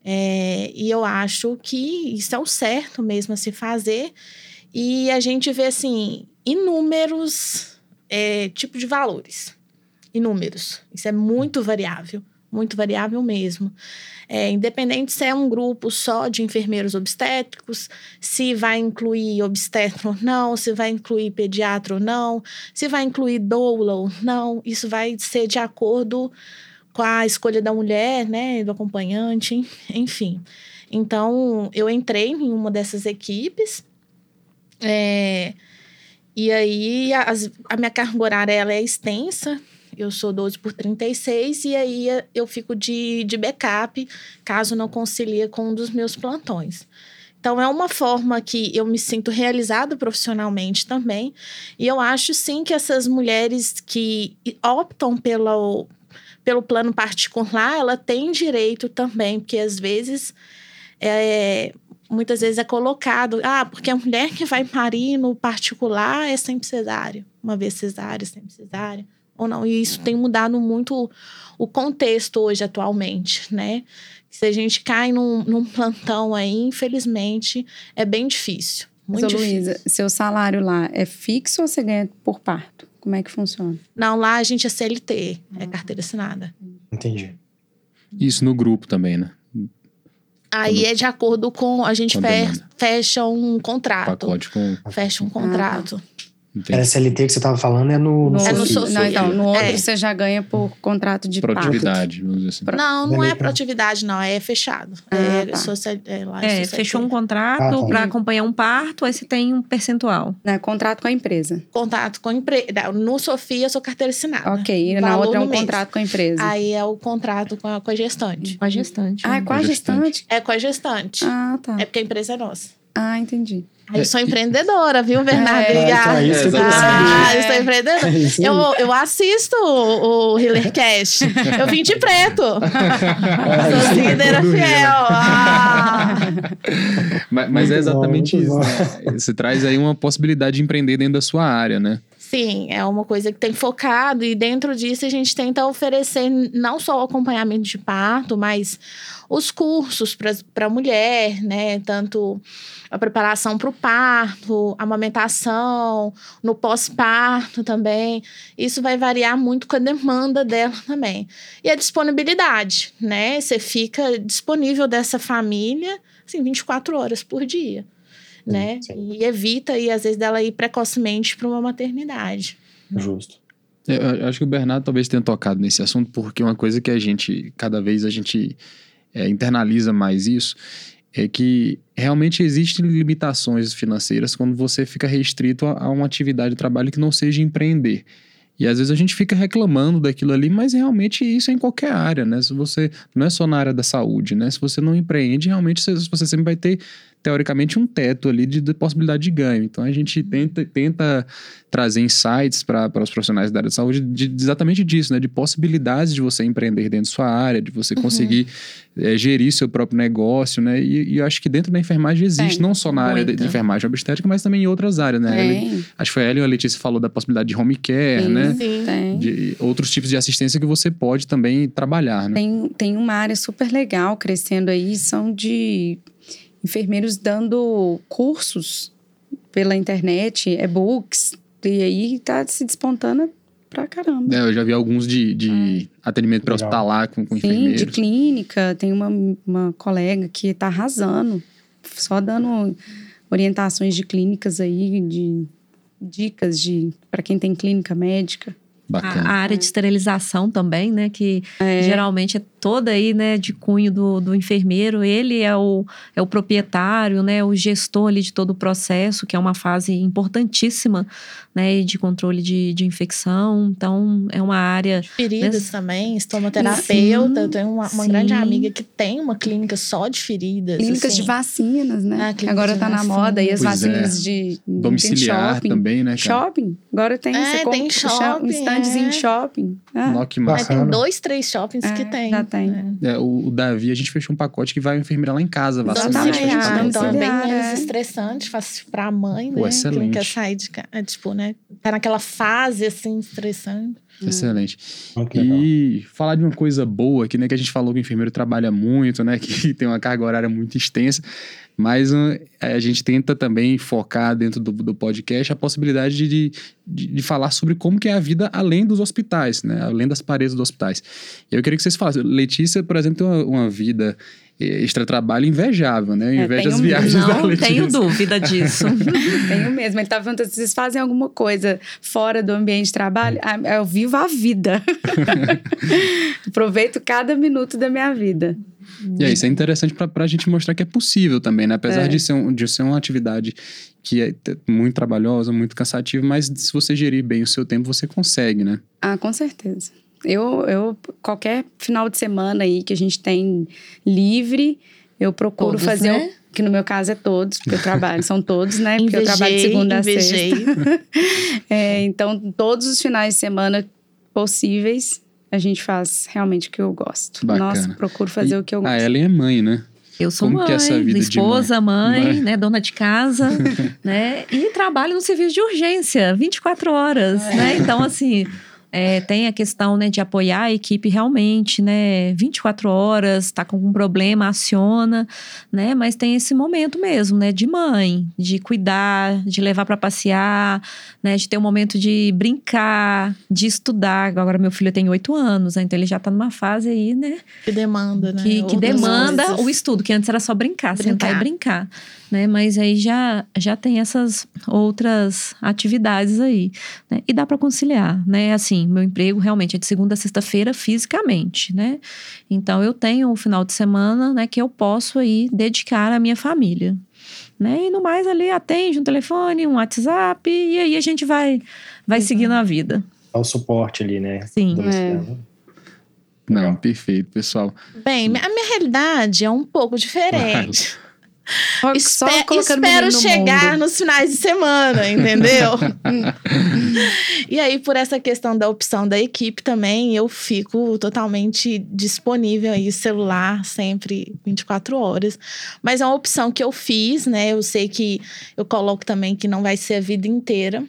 É, e eu acho que isso é o certo mesmo a se fazer. E a gente vê, assim, inúmeros é, tipos de valores e números. Isso é muito variável, muito variável mesmo. É, independente se é um grupo só de enfermeiros obstétricos, se vai incluir obstetro ou não, se vai incluir pediatra ou não, se vai incluir doula ou não, isso vai ser de acordo com a escolha da mulher, né, do acompanhante, enfim. Então, eu entrei em uma dessas equipes, é, e aí a, a minha carga horária ela é extensa, Eu sou 12 por 36 e aí eu fico de, de backup caso não concilie com um dos meus plantões. Então, é uma forma que eu me sinto realizada profissionalmente também. E eu acho, sim, que essas mulheres que optam pelo, pelo plano particular, ela tem direito também, porque às vezes é, muitas vezes é colocado, ah, porque a mulher que vai parir no particular é sempre cesárea, uma vez cesárea, sempre cesárea, ou não. E isso tem mudado muito o contexto hoje, atualmente, né? Se a gente cai num, num plantão aí, infelizmente, é bem difícil. Muito Sou difícil. Luísa, seu salário lá é fixo ou você ganha por parto? Como é que funciona? Não, lá a gente é CLT, é carteira assinada. Entendi. Isso no grupo também, né? Aí Quando- é de acordo com. A gente Com fe- demanda. fecha um contrato. Pacote com. Fecha um contrato. Era SLT que você estava falando, é no, no, No É no Sofia. Sofia. Não, então, no outro É. você já ganha por contrato de parto. Produtividade, vamos dizer assim. Pro- Não, não é produtividade, não. É fechado. Ah, é, tá. social, é, lá É, fechou um contrato Ah, tá. para acompanhar um parto, aí você tem um percentual. Né, contrato com a empresa. Contato com a empresa. No Sofia, eu sou carteira assinada. Ok, e na outra é um mês. contrato com a empresa. Aí é o contrato com a, com a gestante. Com a gestante. ah, é com a gestante? É com a gestante. Ah, tá. É porque a empresa é nossa. Ah, entendi. Aí eu sou empreendedora, viu, Bernardo? É, a- então é isso que eu ah, eu sou empreendedora. É. Eu, eu assisto o, o Hillercast. Eu vim de preto. É, Sou seguidora fiel. Ah. Mas, mas é bom, exatamente muito isso. bom. Né? Você traz aí uma possibilidade de empreender dentro da sua área, né? Sim, é uma coisa que tem focado e dentro disso a gente tenta oferecer não só o acompanhamento de parto, mas os cursos para a mulher, né? Tanto a preparação para o parto, a amamentação, no pós-parto também. Isso vai variar muito com a demanda dela também. E a disponibilidade, né? Você fica disponível dessa família, assim, 24 horas por dia né? sim. E evita aí, às vezes, dela ir precocemente para uma maternidade. Justo. Eu, eu acho que o Bernardo talvez tenha tocado nesse assunto, porque uma coisa que a gente, cada vez a gente é, internaliza mais isso, é que realmente existem limitações financeiras quando você fica restrito a, a uma atividade de trabalho que não seja empreender. E às vezes a gente fica reclamando daquilo ali, mas realmente isso é em qualquer área, né? Se você não é só na área da saúde, né? Se você não empreende, realmente você, você sempre vai ter teoricamente um teto ali de, de possibilidade de ganho. Então a gente tenta, tenta trazer insights para os profissionais da área de saúde de, de exatamente disso, né? De possibilidades de você empreender dentro da sua área, de você conseguir eh, gerir seu próprio negócio, né? E, e eu acho que dentro da enfermagem existe, Tem, não só na área de, enfermagem obstétrica, mas também em outras áreas, né? Ele- acho que foi a Ellen ou a Letícia falou da possibilidade de home care, Sim. né? Sim. tem. De outros tipos de assistência que você pode também trabalhar, né? Tem, tem uma área super legal crescendo aí, são de enfermeiros dando cursos pela internet, e-books, e aí tá se despontando pra caramba. É, eu já vi alguns de, de atendimento Legal. pré-hospitalar com, com Sim, de enfermeiros. clínica, tem uma, uma colega que tá arrasando, só dando orientações de clínicas aí, de dicas de para quem tem clínica médica. A, Bacana. a área de esterilização também, né? Que É. geralmente é toda aí, né, de cunho do, do enfermeiro. Ele é o, é o proprietário, né? O gestor ali de todo o processo, que é uma fase importantíssima, né? De controle de, de infecção. Então, é uma área. Feridas Nesse- também, estomaterapeuta. Sim, Eu tenho uma, uma grande amiga que tem uma clínica só de feridas. Clínicas assim. de vacinas, né? Ah, que agora de tá na moda. E as Pois é. vacinas de tem Domiciliar shopping. também, né, cara? Shopping. Agora tem, É, você tem compra shopping, um standzinho é. em shopping. Ah, Nó, que massa. Mas tem dois, três shoppings É, que tem. Tem. É. O, o Davi, a gente fechou um pacote que vai a enfermeira lá em casa vacinar. Exatamente. Que Ah, então é bem menos é. estressante, fácil pra mãe, Pô, né? excelente. Quem quer sair de casa, é, tipo, né? Tá naquela fase, assim, estressante. Excelente. Legal. E falar de uma coisa boa aqui, né? Que a gente falou que o enfermeiro trabalha muito, né? Que tem uma carga horária muito extensa. Mas uh, a gente tenta também focar dentro do, do podcast a possibilidade de, de, de falar sobre como que é a vida além dos hospitais, né? Além das paredes dos hospitais. Eu queria que vocês falassem. Letícia, por exemplo, tem uma, uma vida extra-trabalho invejável, né? Eu É, invejo tenho as viagens da Não Letícia. tenho dúvida disso. Tenho mesmo. Ele tá perguntando se vocês fazem alguma coisa fora do ambiente de trabalho. Ah, Eu vivo a vida. Aproveito cada minuto da minha vida. E aí, isso é interessante para a gente mostrar que é possível também, né? Apesar É. de, ser um, de ser uma atividade que é muito trabalhosa, muito cansativa, mas se você gerir bem o seu tempo, você consegue, né? Ah, com certeza. Eu, eu, qualquer final de semana aí que a gente tem livre, eu procuro Todos, fazer. né? o- Que no meu caso é todos, porque eu trabalho, são todos, né? Porque eu trabalho de Invejei, segunda a invejei. sexta. É, então, todos os finais de semana possíveis, a gente faz realmente o que eu gosto. Bacana. Nossa, procuro fazer E o que eu A gosto. Ellen é mãe, né? Eu sou Como mãe, que é essa vida de esposa, mãe, Mãe. né, dona de casa, né, e trabalho no serviço de urgência, 24 horas, né? Então, assim, é, tem a questão, né, de apoiar a equipe realmente, né, 24 horas, tá com algum problema, aciona, né? Mas tem esse momento mesmo, né, de mãe, de cuidar, de levar para passear, né, de ter um momento de brincar, de estudar. Agora meu filho tem oito anos, né, então ele já tá numa fase aí, né, Que demanda, né? que, que demanda coisas. o estudo, que antes era só brincar, sentar e Brincar. Né? Mas aí já, já tem essas outras atividades aí, né? E dá para conciliar, né? Assim, meu emprego realmente é de segunda a sexta-feira fisicamente, né? Então eu tenho o final de semana, né, que eu posso aí dedicar à minha família. Né? E no mais ali atende um telefone, um WhatsApp e aí a gente vai vai seguindo a vida. Dá o suporte ali, né? Sim. É. Não, perfeito, pessoal. Bem, a minha realidade é um pouco diferente. Espe- espero no chegar nos finais de semana, entendeu? e aí, por essa questão da opção da equipe também, eu fico totalmente disponível aí, celular sempre 24 horas. Mas é uma opção que eu fiz, né? Eu sei que eu coloco também que não vai ser a vida inteira,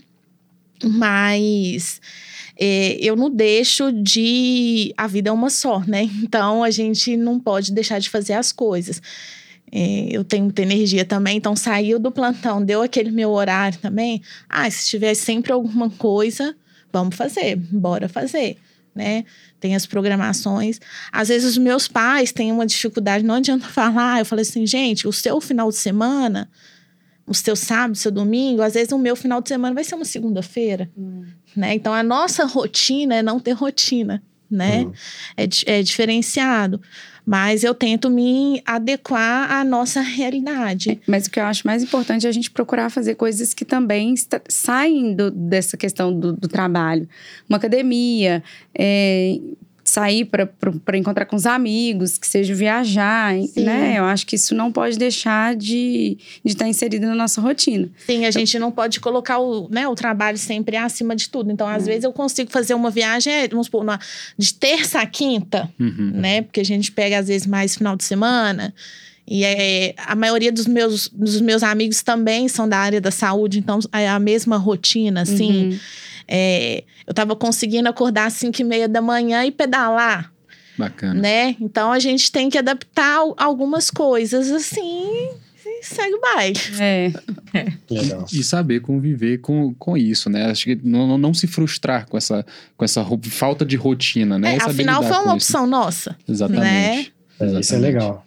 mas é, eu não deixo de. A vida é uma só, né? Então a gente não pode deixar de fazer as coisas. É, eu tenho muita energia também, então saiu do plantão, deu aquele meu horário também. Ah, se tiver sempre alguma coisa, vamos fazer, bora fazer, né? Tem as programações. Às vezes os meus pais têm uma dificuldade, não adianta falar. Eu falei assim, gente, o seu final de semana, o seu sábado, o seu domingo, às vezes o meu final de semana vai ser uma segunda-feira, né? Então a nossa rotina é não ter rotina, né? Uhum. É, é diferenciado. Mas eu tento me adequar à nossa realidade. Mas o que eu acho mais importante é a gente procurar fazer coisas que também saem do- dessa questão do, do trabalho. Uma academia, é, sair para encontrar com os amigos, que seja viajar, Sim. né? Eu acho que isso não pode deixar de estar inserido na nossa rotina. Sim, a gente não pode colocar o, né, o trabalho sempre acima de tudo. Então, às vezes, eu consigo fazer uma viagem, é, vamos supor, na- de terça a quinta, Uhum. né? Porque a gente pega, às vezes, mais final de semana. E é, a maioria dos meus, dos meus amigos também são da área da saúde, então é a mesma rotina, assim. Uhum. É, eu tava conseguindo acordar às 5 e meia da manhã e pedalar, Bacana. né? Então a gente tem que adaptar al- algumas coisas assim e segue o baile. É, Legal. E saber conviver com, com isso, né? Acho que não, não- se frustrar com essa, com essa falta de rotina, né? É, afinal, foi uma com isso. opção nossa. Exatamente. né? É, isso é Exatamente. legal.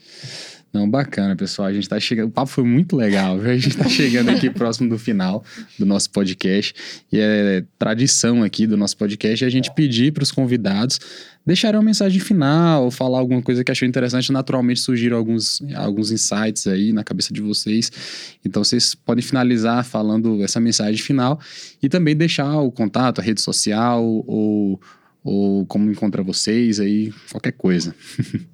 Não, bacana, pessoal. A gente tá chegando. O papo foi muito legal. viu? A gente tá chegando aqui próximo do final do nosso podcast. E é tradição aqui do nosso podcast a gente pedir para os convidados deixarem uma mensagem final, falar alguma coisa que achou interessante. Naturalmente surgiram alguns, alguns insights aí na cabeça de vocês. Então vocês podem finalizar falando essa mensagem final e também deixar o contato, a rede social ou, ou como encontra vocês aí, qualquer coisa.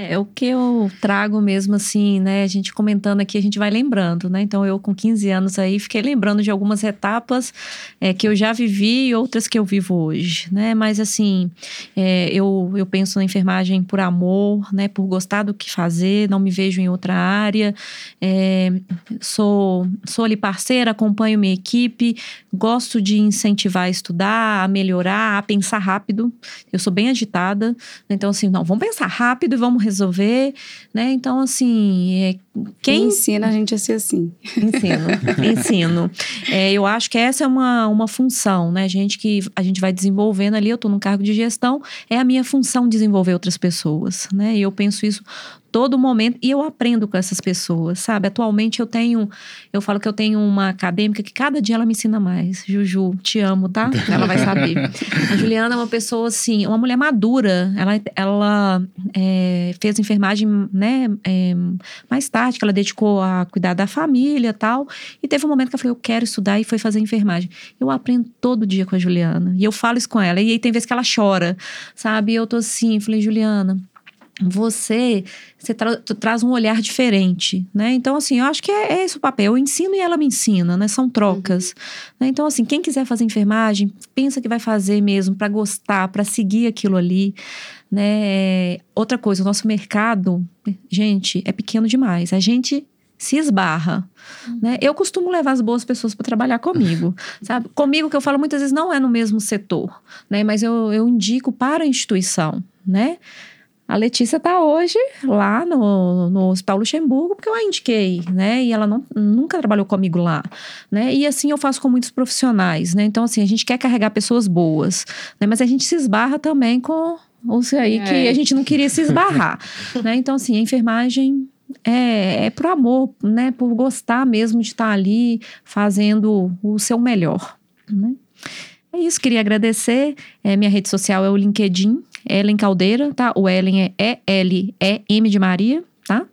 É, o que eu trago mesmo assim, né? A gente comentando aqui, a gente vai lembrando, né? Então, eu com 15 anos aí, fiquei lembrando de algumas etapas é, que eu já vivi e outras que eu vivo hoje, né? Mas assim, é, eu, eu penso na enfermagem por amor, né? Por gostar do que fazer, não me vejo em outra área. É, sou, sou ali parceira, acompanho minha equipe, gosto de incentivar a estudar, a melhorar, a pensar rápido. Eu sou bem agitada, então assim, não, vamos pensar rápido e vamos resolver, né? Então assim, é, quem ensina a gente a ser assim? ensino, ensino. É, eu acho que essa é uma, uma função, né? Gente que a gente vai desenvolvendo ali, eu estou num cargo de gestão, é a minha função desenvolver outras pessoas, né? E eu penso isso todo momento e eu aprendo com essas pessoas, sabe? Atualmente eu tenho, eu falo que eu tenho uma acadêmica que cada dia ela me ensina mais. Juju, te amo, tá? Ela vai saber. A Juliana é uma pessoa assim, uma mulher madura. Ela, ela é, fez enfermagem, né? É, mais tarde, que ela dedicou a cuidar da família, tal. E teve um momento que eu falei, eu quero estudar e foi fazer enfermagem. Eu aprendo todo dia com a Juliana e eu falo isso com ela. E aí tem vezes que ela chora, sabe? E eu tô assim, falei, Juliana você, você tra traz um olhar diferente, né? Então, assim, eu acho que é, é, esse o papel. Eu ensino e ela me ensina, né? São trocas. Uhum. Né? Então, assim, quem quiser fazer enfermagem, pensa que vai fazer mesmo para gostar, para seguir aquilo ali, né? Outra coisa, o nosso mercado, gente, é pequeno demais. A gente se esbarra, uhum. né? Eu costumo levar as boas pessoas para trabalhar comigo, sabe? Comigo que eu falo muitas vezes não é no mesmo setor, né? Mas eu, eu indico para a instituição, né? A Letícia está hoje lá no, no Hospital Luxemburgo, porque eu a indiquei, né? E ela não, nunca trabalhou comigo lá, né? E assim eu faço com muitos profissionais, né? Então, assim, a gente quer carregar pessoas boas, né? Mas a gente se esbarra também com os aí é. que a gente não queria se esbarrar, né? Então, assim, a enfermagem é, é por amor, né? Por gostar mesmo de estar ali fazendo o seu melhor, né? É isso, queria agradecer. É, minha rede social é o LinkedIn, Ellen Caldeira, tá? O Ellen é E-L-E-M de Maria, tá?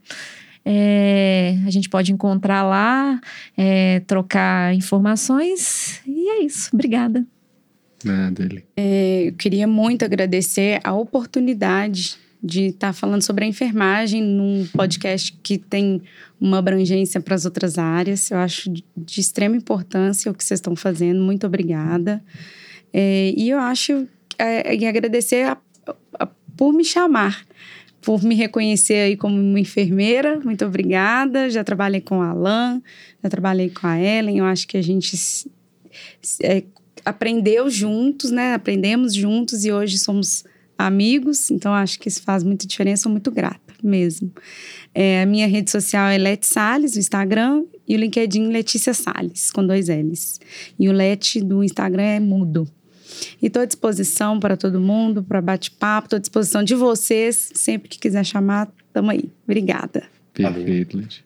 É, a gente pode encontrar lá, é, trocar informações e é isso. Obrigada. Nada, Ellen. É, eu queria muito agradecer a oportunidade de estar tá falando sobre a enfermagem num podcast que tem uma abrangência para as outras áreas. Eu acho de extrema importância o que vocês estão fazendo. Muito obrigada. É, e eu acho é, e agradecer a por me chamar, por me reconhecer aí como uma enfermeira. Muito obrigada. Já trabalhei com a Alan, já trabalhei com a Ellen. Eu acho que a gente é, aprendeu juntos, né? Aprendemos juntos e hoje somos amigos. Então, acho que isso faz muita diferença. Sou muito grata mesmo. É, a minha rede social é Let Salles, o Instagram, e o LinkedIn Letícia Salles, com dois L's. E o Let do Instagram é mudo. E estou à disposição para todo mundo, para bate-papo, estou à disposição de vocês. Sempre que quiser chamar, estamos aí. Obrigada. Perfeito, Leti.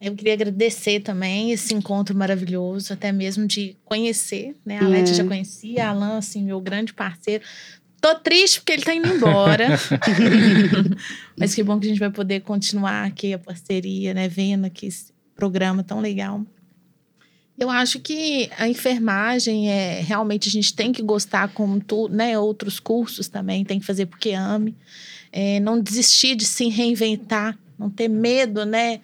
Eu queria agradecer também esse encontro maravilhoso, até mesmo de conhecer, né? A Leti é. já conhecia, a Alan, assim, meu grande parceiro. Tô triste porque ele tá indo embora. Mas que bom que a gente vai poder continuar aqui a parceria, né? Vendo aqui esse programa tão legal. Eu acho que a enfermagem é realmente a gente tem que gostar como tu, né? Outros cursos também tem que fazer porque ame. É, não desistir de se reinventar, não ter medo, né?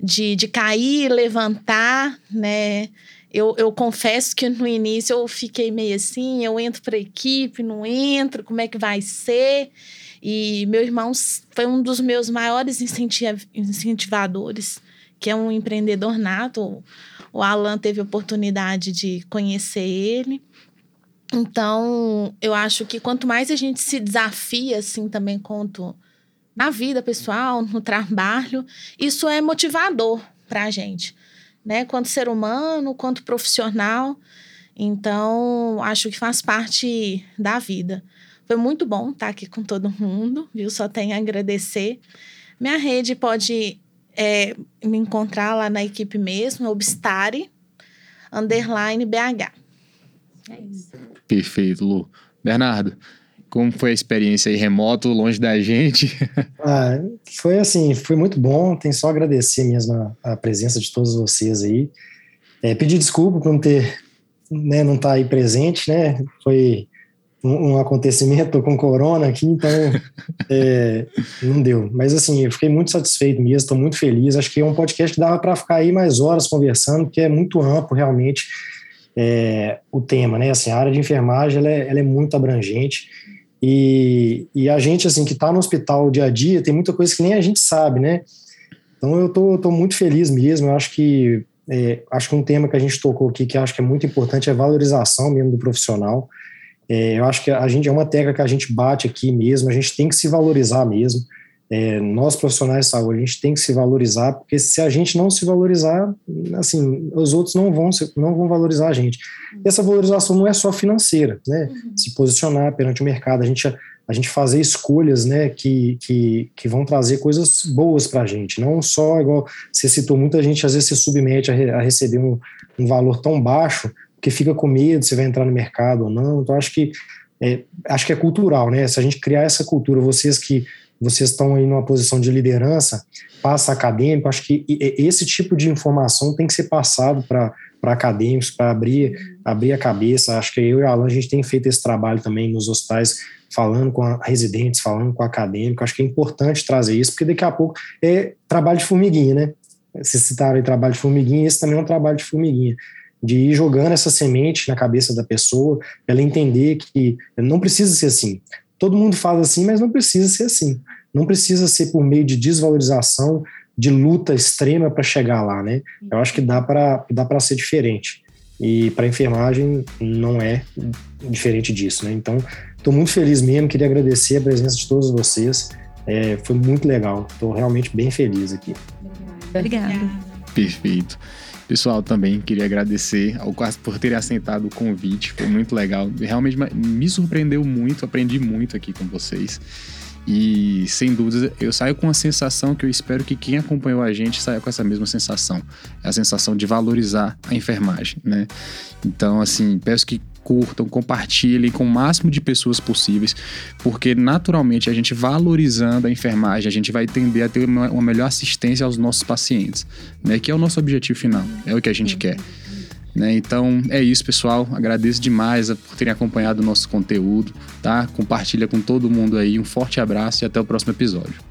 De, de cair, levantar, né? Eu, eu confesso que no início eu fiquei meio assim, eu entro para a equipe, não entro, como é que vai ser? E meu irmão foi um dos meus maiores incentivadores, que é um empreendedor nato o Alan teve oportunidade de conhecer ele. Então, eu acho que quanto mais a gente se desafia, assim, também quanto na vida pessoal, no trabalho, isso é motivador para a gente, né? Quanto ser humano, quanto profissional. Então, acho que faz parte da vida. Foi muito bom estar aqui com todo mundo, viu? Só tenho a agradecer. Minha rede pode é, me encontrar lá na equipe mesmo, Obstare, underline BH. É isso. Perfeito, Lu. Bernardo, como foi a experiência aí remoto, longe da gente? ah, foi assim, foi muito bom. Tem só agradecer mesmo a, a presença de todos vocês aí. É, pedir desculpa por não ter, né, não estar tá aí presente, né? Foi um, um acontecimento com corona aqui, então é, não deu. Mas assim, eu fiquei muito satisfeito mesmo, estou muito feliz. Acho que é um podcast que dava para ficar aí mais horas conversando, porque é muito amplo realmente é, o tema, né? Assim, a área de enfermagem ela é, ela é muito abrangente. E, e, a gente, assim, que está no hospital dia a dia, tem muita coisa que nem a gente sabe, né? Então eu tô, tô muito feliz mesmo. Eu acho que é, acho que um tema que a gente tocou aqui que acho que é muito importante é a valorização mesmo do profissional. É, eu acho que a gente é uma tecla que a gente bate aqui mesmo, a gente tem que se valorizar mesmo. É, nós profissionais de saúde, a gente tem que se valorizar, porque se a gente não se valorizar, assim, os outros não vão, não vão valorizar a gente. E essa valorização não é só financeira, né? Uhum. Se posicionar perante o mercado. A gente a gente fazer escolhas né, que, que, que vão trazer coisas boas para a gente. Não só, igual você citou, muita gente às vezes se submete a, re, a receber um, um valor tão baixo que fica com medo se vai entrar no mercado ou não. Então, acho que é, acho que é cultural, né? Se a gente criar essa cultura, vocês que vocês estão aí numa posição de liderança, passa acadêmico, acho que esse tipo de informação tem que ser passado para acadêmicos, para abrir, abrir a cabeça. Acho que eu e a Alan, a gente tem feito esse trabalho também nos hospitais, falando com residentes, falando com acadêmicos. Acho que é importante trazer isso, porque daqui a pouco é trabalho de formiguinha, né? Se citaram aí trabalho de formiguinha, esse também é um trabalho de formiguinha de ir jogando essa semente na cabeça da pessoa, ela entender que não precisa ser assim. Todo mundo fala assim, mas não precisa ser assim. Não precisa ser por meio de desvalorização, de luta extrema para chegar lá, né? Eu acho que dá para dá para ser diferente. E para enfermagem não é diferente disso, né? Então, estou muito feliz mesmo, queria agradecer a presença de todos vocês. É, foi muito legal, estou realmente bem feliz aqui. Obrigada. Perfeito. Pessoal, também queria agradecer ao Quarto por terem aceitado o convite, foi muito legal. Realmente me surpreendeu muito, aprendi muito aqui com vocês. E sem dúvida, eu saio com a sensação que eu espero que quem acompanhou a gente saia com essa mesma sensação. É a sensação de valorizar a enfermagem, né? Então, assim, peço que curtam, compartilhem com o máximo de pessoas possíveis, porque naturalmente a gente valorizando a enfermagem, a gente vai tender a ter uma, uma melhor assistência aos nossos pacientes, né? Que é o nosso objetivo final, é o que a gente quer. Né? Então é isso, pessoal. Agradeço demais por terem acompanhado o nosso conteúdo, tá? Compartilha com todo mundo aí. Um forte abraço e até o próximo episódio.